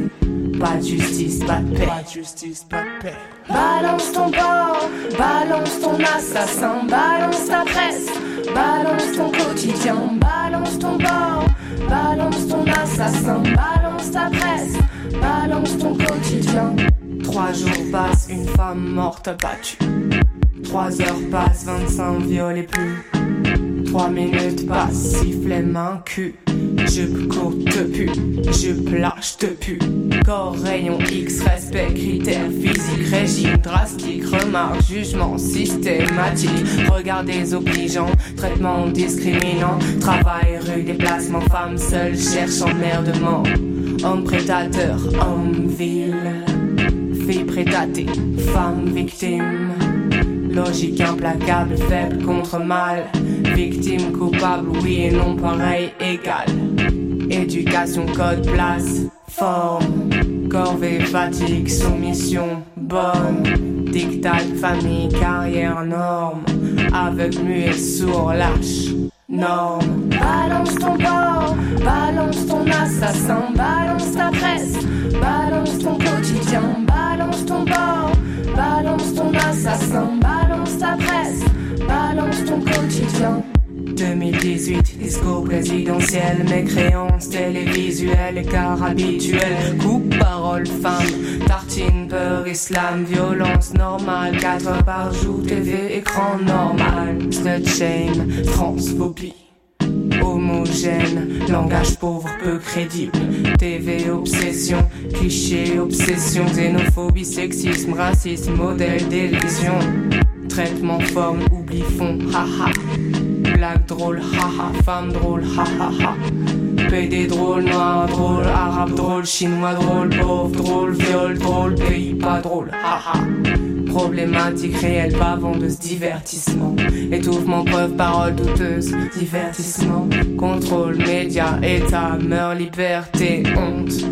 Pas de justice, pas de paix. Pas de justice, pas de paix. Balance ton porc, balance ton assassin, balance ta presse, balance ton quotidien, balance ton porc, balance ton assassin, balance ta presse, balance ton quotidien. Trois jours passent, une femme morte battue. Trois heures passent, 25 violés plus. Trois minutes passent, sifflet main cul. Je courte te pue, je plage te pue. Corps rayon X, respect, critères physiques, régime drastique, remarque, jugement systématique. Regard désobligeant, traitement discriminant. Travail, rue, déplacement, femme seule, cherche emmerdement. Homme prédateur, homme vil. Fille prédatée, femme victime. Logique implacable, faible contre mal. Victime coupable, oui et non pareil, égal. Éducation, code, place, forme. Corvée, fatigue, soumission, bonne. Dictat, famille, carrière, norme. Aveugle, muet, sourd, lâche. Norme. Balance ton porc, balance ton assassin, balance ta presse, balance ton quotidien, balance ton porc, balance ton assassin, balance ta presse, balance ton quotidien. 2018, discours présidentiel, mécréance télévisuelle, écart habituel, coupe parole femme, tartine, beurre, islam, violence normale, 4 heures par jour, TV, écran normal, slut shame, transphobie. Homogène, langage pauvre, peu crédible. TV, obsession, cliché, obsession, xénophobie, sexisme, racisme, modèle, dérision. Traitement, forme, oubli, fond, haha. Blague drôle, haha, femme drôle, haha. PD drôle, noir drôle, arabe drôle, chinois drôle, pauvre drôle, viol drôle, pays pas drôle, haha. Problématique réelle, pas vendeuse, divertissement. Étouffement, preuve, parole douteuse, divertissement. Contrôle, média, état, meurt, liberté, honte.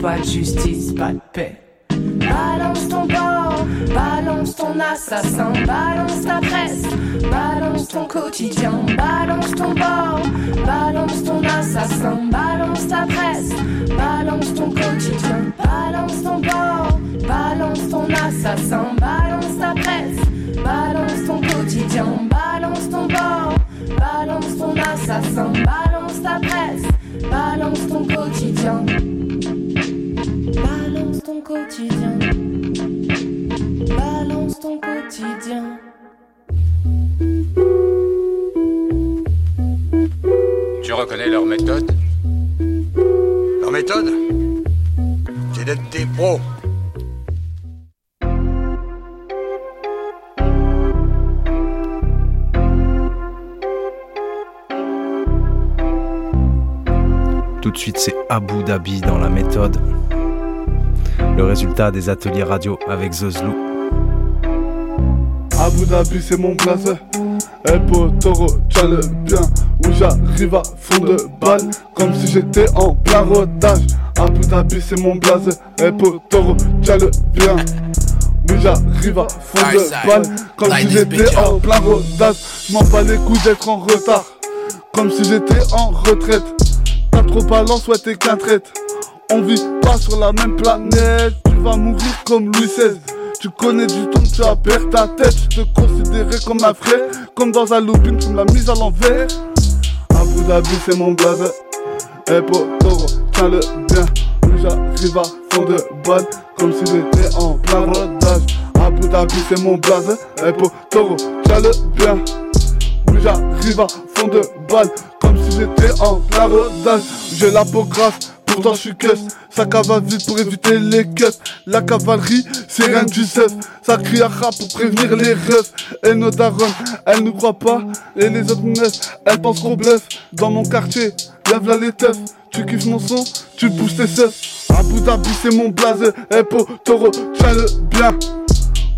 Pas de justice, pas de paix. Balance ton balance ton assassin, balance ta presse, balance ton quotidien, balance ton porc, balance ton assassin, balance ta presse, balance ton quotidien, balance ton porc, balance ton assassin, balance ta presse, balance ton quotidien, balance ton porc, balance ton assassin, balance ta presse, balance ton quotidien. Balance ton quotidien. Balance ton quotidien. Tu reconnais leur méthode? Leur méthode? C'est d'être des pros. Tout de suite, c'est Abu Dhabi dans la méthode. Le résultat des ateliers radio avec Zozlou. Abu Dhabi, c'est mon blaze. El Toro, le bien. Où j'arrive à fond de balle. Comme si j'étais en plein rodage. Abu Dhabi, c'est mon blaze. El Toro, le bien. Où j'arrive à fond de balle. Comme si j'étais en plein rodage. M'en bats les couilles d'être en retard. Comme si j'étais en retraite. Pas trop balance, ouais, t'es qu'un traite. On vit pas sur la même planète. Tu vas mourir comme Louis XVI. Tu connais du ton, tu as perdu ta tête. Je te considérais comme un frère. Comme dans un looping, tu me l'as mise à l'envers. Abu Dhabi, c'est mon blaze. Eh, toro, tiens-le bien. J'arrive à fond de balle. Comme si j'étais en plein rodage. Abu Dhabi, c'est mon blaze. Eh, toro, tiens-le bien. J'arrive à fond de balle. Comme si j'étais en plein rodage. J'ai la peau grasse pourtant je suis caisse. Ça cavale vite pour éviter les cuts. La cavalerie, c'est rien du seuf. Ça crie à rap pour prévenir les refs. Et nos darons, elles nous croient pas. Et les autres meufs, elles pensent qu'on bluffe. Dans mon quartier, lève la les. Tu kiffes mon son, tu pousses tes seufs. Abu Dhabi, c'est mon blaze. Epo, taureau, tiens-le bien.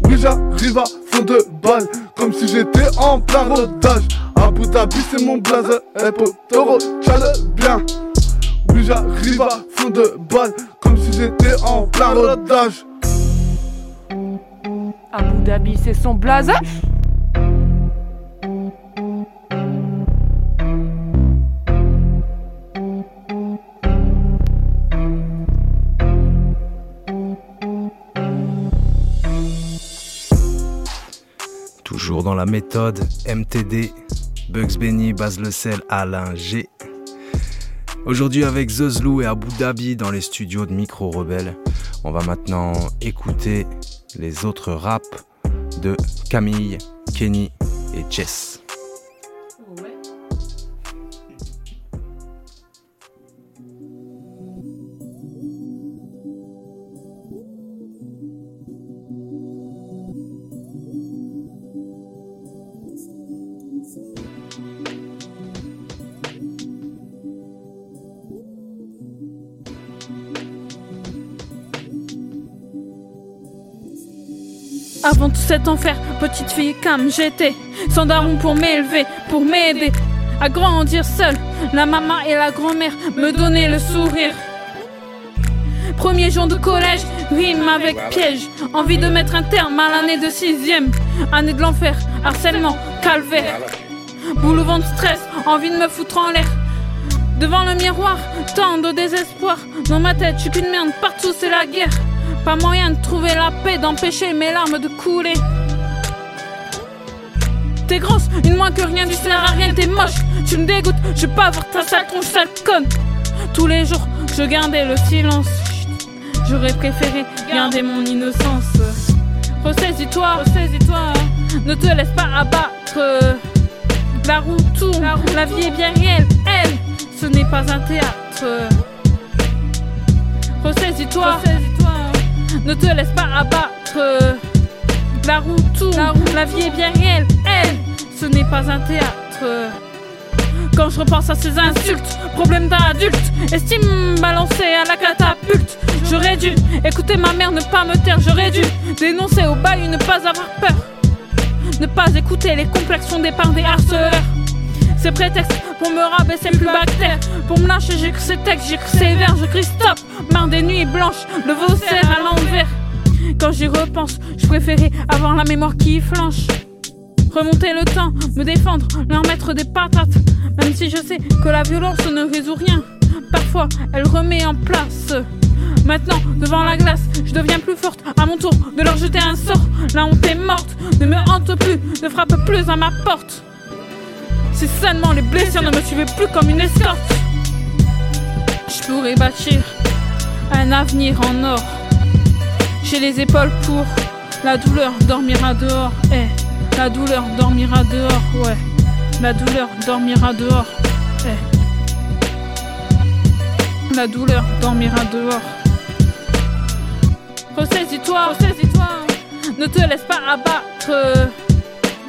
Oui, j'arrive à fond de balle. Comme si j'étais en plein rodage. Abu Dhabi, c'est mon blaze. Epo, taureau, tiens-le bien. Oui, j'arrive à fond de balle, comme si j'étais en plein rodage. Abu Dhabi, c'est son blaze Toujours dans la méthode MTD, Bugs Benny, Baz Le Sel, Alain G. Aujourd'hui avec Zozlou et Abu Dhabi dans les studios de Micro Rebelle. On va maintenant écouter les autres raps de Camille, Kenny et Jess. Avant tout cet enfer, petite fille comme j'étais, sans daron pour m'élever, pour m'aider à grandir seule. La maman et la grand-mère me donnaient le sourire. Premier jour de collège, rime avec piège. Envie de mettre un terme à l'année de sixième. Année de l'enfer, harcèlement, calvaire. Boule au ventre, stress, envie de me foutre en l'air. Devant le miroir, tant de désespoir. Dans ma tête, je suis qu'une merde, partout c'est la guerre. Pas moyen de trouver la paix, d'empêcher mes larmes de couler. T'es grosse, une moins que rien, du sert à rien, t'es moche. Tu me dégoûtes, je veux pas voir ta sale tronche, sale conne. Tous les jours, je gardais le silence. J'aurais préféré garder mon innocence. Ressaisis-toi, ressaisis-toi. Ne te laisse pas abattre. La roue tourne, la, vie est bien réelle. Elle, ce n'est pas un théâtre. Ressaisis-toi, ressaisis-toi. Ne te laisse pas abattre. La roue tourne, la, vie est bien réelle. Elle, ce n'est pas un théâtre. Quand je repense à ces insultes, problème d'adulte, estime balancée à la catapulte. J'aurais dû écouter ma mère, ne pas me taire. J'aurais dû dénoncer au bail, ne pas avoir peur. Ne pas écouter les complexions des parts des harceleurs. C'est prétexte pour me rabaisser plus bactère. Pour me lâcher, j'écris ces textes, j'écris ces vers, je crie stop. Marre des nuits blanches, le vaussaire à l'envers. Quand j'y repense, je préférais avoir la mémoire qui flanche. Remonter le temps, me défendre, leur mettre des patates. Même si je sais que la violence ne résout rien, parfois elle remet en place. Maintenant, devant la glace, je deviens plus forte. À mon tour de leur jeter un sort. La honte est morte, ne me hante plus, ne frappe plus à ma porte. Si seulement les blessures ne me suivaient plus comme une escorte, je pourrais bâtir un avenir en or. J'ai les épaules pour la douleur dormira dehors. Eh, la douleur dormira dehors, ouais. La douleur dormira dehors. Eh. La douleur dormira dehors. Ressaisis-toi, ressaisis-toi. Ne te laisse pas abattre.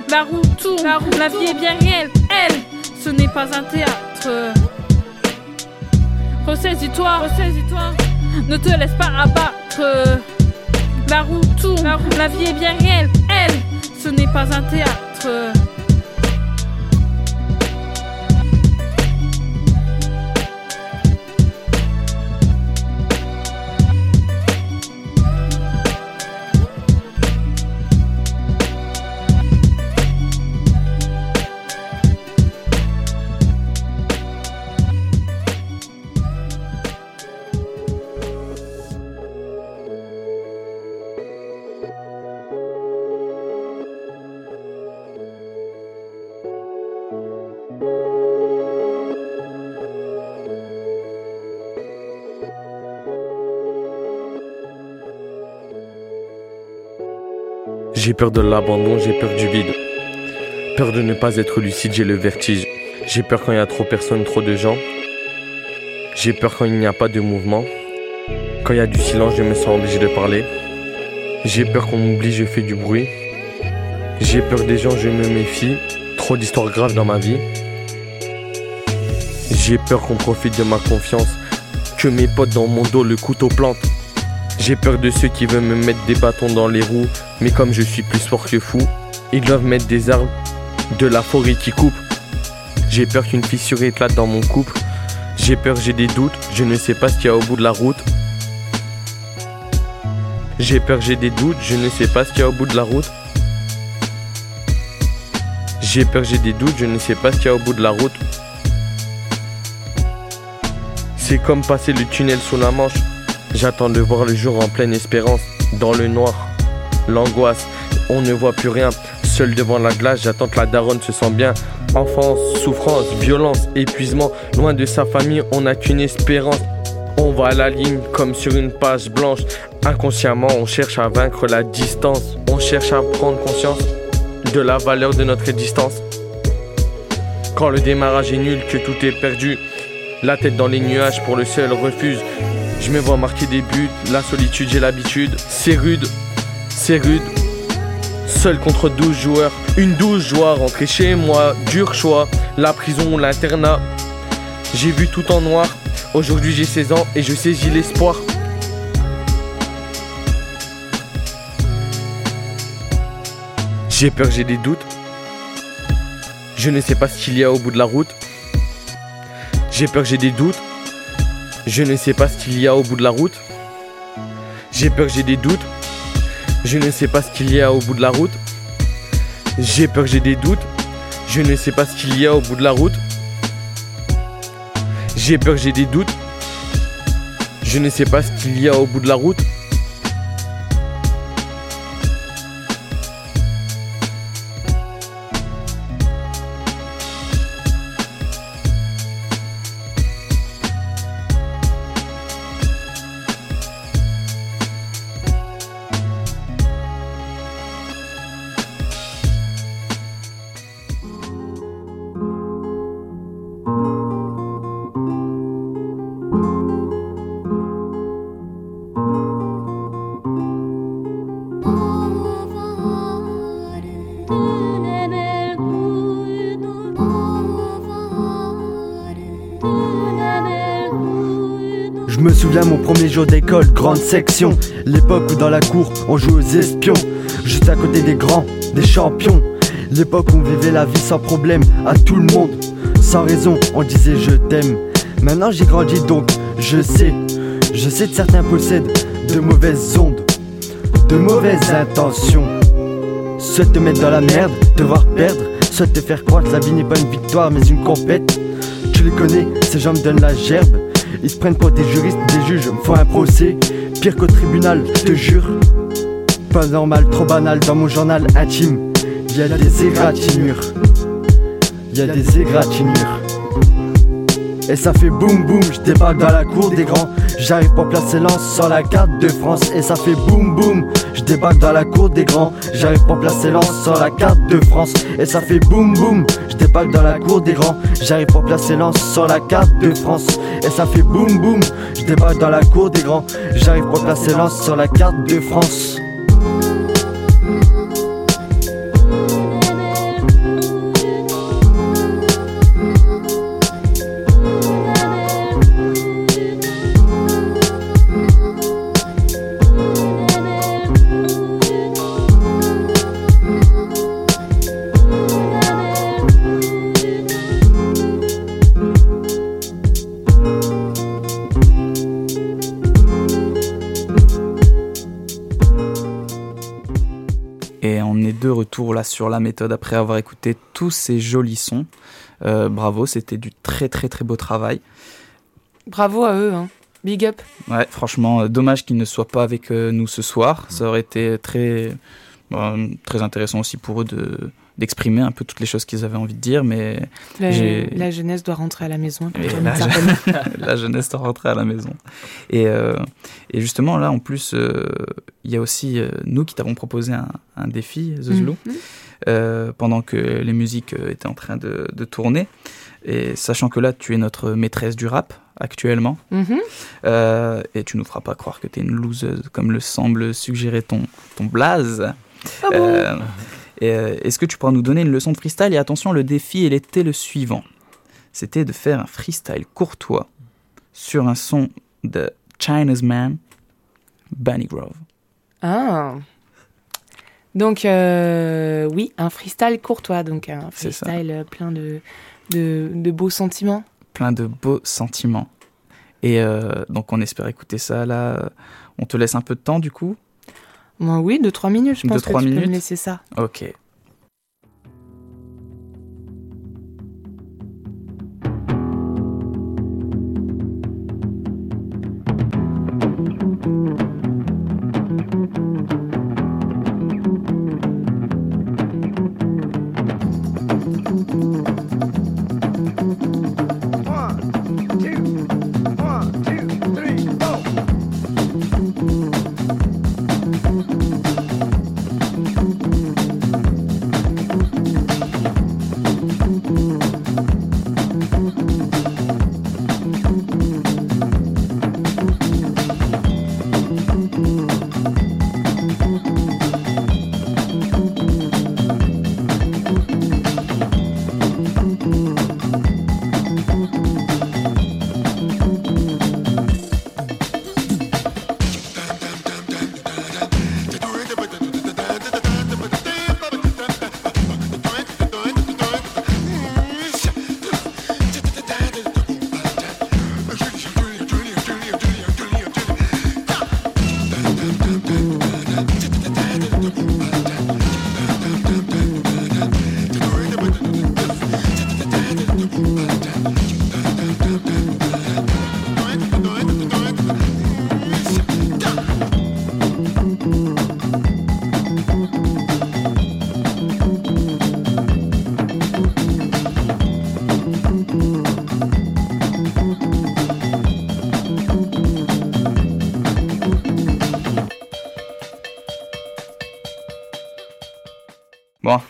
La roue tourne, la, roue la vie est bien réelle. Elle, ce n'est pas un théâtre. Ressaisis-toi, ressaisis-toi. Ne te laisse pas abattre. La roue tourne, la, la vie est bien réelle. Elle, ce n'est pas un théâtre. J'ai peur de l'abandon, j'ai peur du vide. Peur de ne pas être lucide, j'ai le vertige. J'ai peur quand il y a trop personne, trop de gens. J'ai peur quand il n'y a pas de mouvement. Quand il y a du silence, je me sens obligé de parler. J'ai peur qu'on m'oublie, je fais du bruit. J'ai peur des gens, je me méfie. Trop d'histoires graves dans ma vie. J'ai peur qu'on profite de ma confiance. Que mes potes dans mon dos le couteau plante. J'ai peur de ceux qui veulent me mettre des bâtons dans les roues. Mais comme je suis plus fort que fou, ils doivent mettre des arbres de la forêt qui coupe. J'ai peur qu'une fissure éclate dans mon couple. J'ai peur, j'ai des doutes, je ne sais pas ce qu'il y a au bout de la route. J'ai peur, j'ai des doutes, je ne sais pas ce qu'il y a au bout de la route. J'ai peur, j'ai des doutes, je ne sais pas ce qu'il y a au bout de la route. C'est comme passer le tunnel sous la manche. J'attends de voir le jour en pleine espérance, dans le noir. L'angoisse, on ne voit plus rien. Seul devant la glace, j'attends que la daronne se sent bien. Enfance, souffrance, violence, épuisement. Loin de sa famille, on n'a qu'une espérance. On va à la ligne comme sur une page blanche. Inconsciemment, on cherche à vaincre la distance. On cherche à prendre conscience de la valeur de notre distance. Quand le démarrage est nul, que tout est perdu. La tête dans les nuages pour le seul refuse. Je me vois marquer des buts, la solitude j'ai l'habitude. C'est rude, c'est rude. Seul contre 12 joueurs, une douze joie rentrer chez moi, dur choix, la prison, l'internat. J'ai vu tout en noir, aujourd'hui j'ai 16 ans et je saisis l'espoir. J'ai peur, j'ai des doutes. Je ne sais pas ce qu'il y a au bout de la route. J'ai peur, j'ai des doutes. Je ne sais pas ce qu'il y a au bout de la route. J'ai peur, j'ai des doutes. Je ne sais pas ce qu'il y a au bout de la route. J'ai peur, j'ai des doutes. Je ne sais pas ce qu'il y a au bout de la route. J'ai peur, j'ai des doutes. Je ne sais pas ce qu'il y a au bout de la route. Grande section. L'époque où dans la cour on joue aux espions. Juste à côté des grands, des champions. L'époque où on vivait la vie sans problème, à tout le monde. Sans raison, on disait je t'aime. Maintenant j'ai grandi donc je sais. Je sais que certains possèdent de mauvaises ondes, de mauvaises intentions. Soit te mettre dans la merde, te voir perdre, soit te faire croire que la vie n'est pas une victoire mais une compète. Tu les connais, ces gens me donnent la gerbe. Ils se prennent pour des juristes, des juges, me font un procès. Pire qu'au tribunal, je te jure. Pas normal, trop banal dans mon journal intime. Y a des égratignures. Y a des égratignures. Et ça fait boum boum. Je débarque dans la cour des grands. J'arrive pour placer lance sur la carte de France et ça fait boum boum. Je débarque dans la cour des grands. J'arrive pour placer lance sur la carte de France et ça fait boum boum. Je débarque dans la cour des grands. J'arrive pour placer lance sur la carte de France et ça fait boum boum. Je débarque dans la cour des grands. J'arrive pour placer lance sur la carte de France. Là sur la méthode après avoir écouté tous ces jolis sons. Euh, bravo, c'était du très très très beau travail. Bravo à eux, hein. Big up. Ouais, franchement, euh, dommage qu'ils ne soient pas avec euh, nous ce soir. Ça aurait été très, bon, très intéressant aussi pour eux de d'exprimer un peu toutes les choses qu'ils avaient envie de dire, mais La, jeunesse doit rentrer à la maison. la, jeunesse doit rentrer à la maison. Et, euh, et justement, là, en plus, euh, il y a aussi euh, nous qui t'avons proposé un, un défi, The Zulu, Mhm. pendant que les musiques étaient en train de, de tourner. Et sachant que là, tu es notre maîtresse du rap actuellement, Mhm. et tu nous feras pas croire que tu es une loseuse, comme le semble suggérer ton, ton blaze. Ah bon Est-ce que tu pourras nous donner une leçon de freestyle? Et attention, le défi, il était le suivant. C'était de faire un freestyle courtois sur un son de China's Man, Bunny Grove. Ah. Donc, euh, oui, un freestyle courtois, donc un freestyle euh, plein de, de, de beaux sentiments. Plein de beaux sentiments. Et euh, donc, on espère écouter ça là. On te laisse un peu de temps du coup? Oui, de 3 minutes, je pense que trois tu peux minutes me laisser ça. Ok.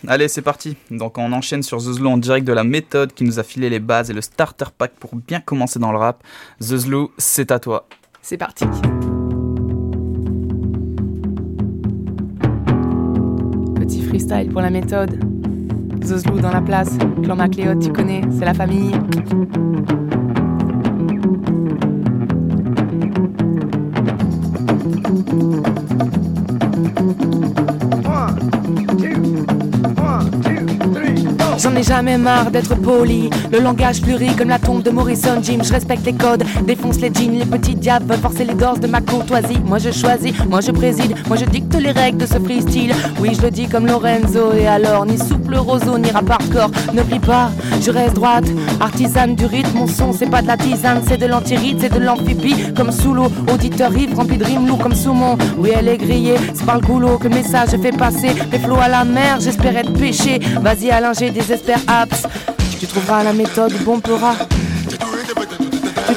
Allez, c'est parti. Donc, on enchaîne sur The Zlou en direct de la méthode qui nous a filé les bases et le starter pack pour bien commencer dans le rap. The Zlou, c'est à toi. C'est parti. Petit freestyle pour la méthode. Zozlou dans la place. Clan Macléod, tu connais, c'est la famille. J'en ai jamais marre d'être poli. Le langage fleurit comme la tombe de Morrison Jim. Je respecte les codes, défonce les jeans. Les petits diables veulent forcer les dors de ma courtoisie. Moi je choisis, moi je préside, moi je dicte les règles de ce freestyle. Oui, je le dis comme Lorenzo. Et alors, ni souple roseau, ni rap hardcore. Ne plie pas, je reste droite. Artisane du rythme, mon son, c'est pas de la tisane, c'est de l'antiride, c'est de l'amphibie. Comme sous l'eau, auditeur ivre, rempli de rimes comme saumon. Oui, elle est grillée, c'est par le goulot que le message fait passer. Les flots à la mer, j'espère être pêché. Vas-y, Alain, j'ai Tu trouveras la méthode, bon pera.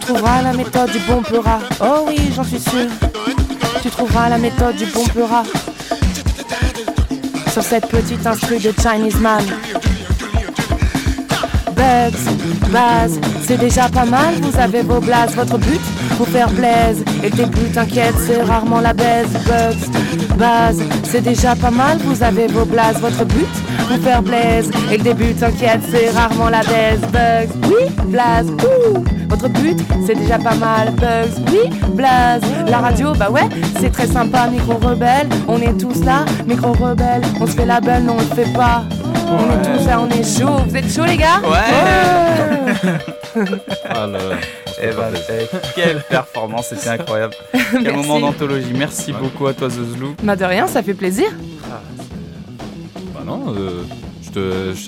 trouveras la méthode du bon pleura. Oh oui, j'en suis sûr. Tu trouveras la méthode du bon pleura. Sur cette petite instru de Chinese man. Bugs, base, c'est déjà pas mal, vous avez vos blases, votre but, vous faire blaise. Et tes buts, t'inquiète, c'est rarement la baise. Bugs, base, c'est déjà pas mal, vous avez vos blases, votre but, vous faire blaise. Et le début, t'inquiète, c'est rarement la baise. Bugs, oui, blaze, ouh. Votre but, c'est déjà pas mal. Bugs, oui, blaze. La radio, bah ouais, c'est très sympa. Micro rebelle, on est tous là. Micro rebelle, on se fait la belle, non, on le fait pas. On est tous là, on est chaud. Vous êtes chaud, les gars? Ouais. Ah, Eh ben, eh, quelle performance, c'était incroyable. Quel Merci. moment d'anthologie. Merci beaucoup à toi, Zezlou. Bah de rien, ça fait plaisir. Bah non, euh,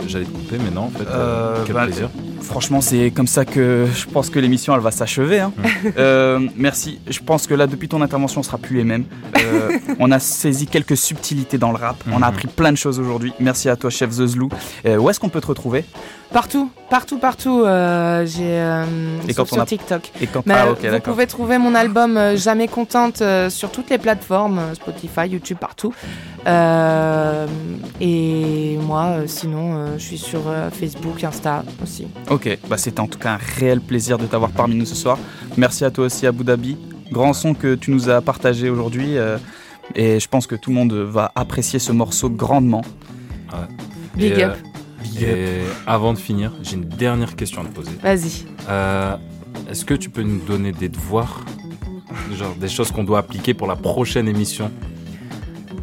j'allais te couper, mais non, en fait, euh, Euh, quel bah, plaisir. Franchement, c'est comme ça que je pense que l'émission elle va s'achever. hein. Euh, merci. Je pense que là, depuis ton intervention, on sera plus les mêmes. Euh, on a saisi quelques subtilités dans le rap. On a Mhm. appris plein de choses aujourd'hui. Merci à toi, chef Zezlou. Euh, où est-ce qu'on peut te retrouver? Partout, partout, partout. euh, j'ai euh, Et sur, a- TikTok. Et quand Mais, ah, vous pouvez trouver mon album euh, Jamais contente euh, sur toutes les plateformes, euh, Spotify, YouTube, partout. Euh, et moi, euh, sinon, euh, je suis sur euh, Facebook, Insta aussi. Ok, bah c'était en tout cas un réel plaisir de t'avoir parmi nous ce soir. Merci à toi aussi, Abu Dhabi. Grand son que tu nous as partagé aujourd'hui. euh, et je pense que tout le monde va apprécier ce morceau grandement. Big Et, up. euh, et avant de finir, j'ai une dernière question à te poser. Vas-y. Euh, Est-ce que tu peux nous donner des devoirs Genre des choses qu'on doit appliquer pour la prochaine émission?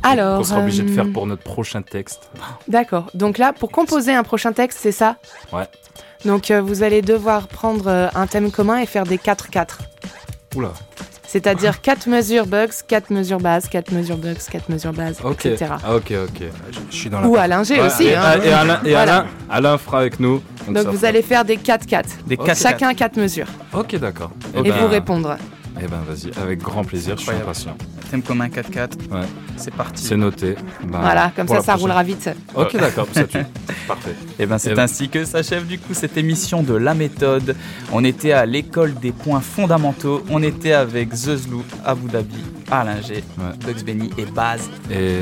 Alors. Qu'on sera obligé de faire euh, pour notre prochain texte D'accord. Donc là, pour composer un prochain texte, c'est ça? Ouais. Donc euh, vous allez devoir prendre euh, un thème commun et faire des 4-4. Oula. C'est-à-dire 4 mesures bugs, 4 mesures base, 4 mesures bugs, 4 mesures base, Ok. etc. Ah, ok, ok. Je suis dans Ou Alain G Ouais, aussi. Et, hein. et Alain, et Voilà. Alain, Alain fera avec nous. Donc vous fera- allez faire des 4-4. Des Ok. 4 Chacun 4 mesures. Ok, d'accord. Et ben- vous répondre. Eh ben vas-y, avec grand plaisir, je suis impatient. Thème commun 4-4. Ouais. C'est parti. C'est noté. Ben, voilà, comme ça, ça prochaine. roulera vite. Ok, d'accord, ça tue. Parfait. Et ben c'est Eh ben- ainsi que s'achève du coup cette émission de La Méthode. On était à l'école des points fondamentaux. On était avec Zezlou, Abu Dhabi, Alain G, Bugs Benny et Baz. Et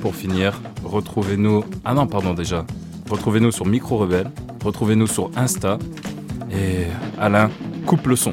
pour finir, retrouvez-nous. Ah non, pardon, déjà. Retrouvez-nous sur Micro Rebelle. Retrouvez-nous sur Insta. Et Alain, coupe le son.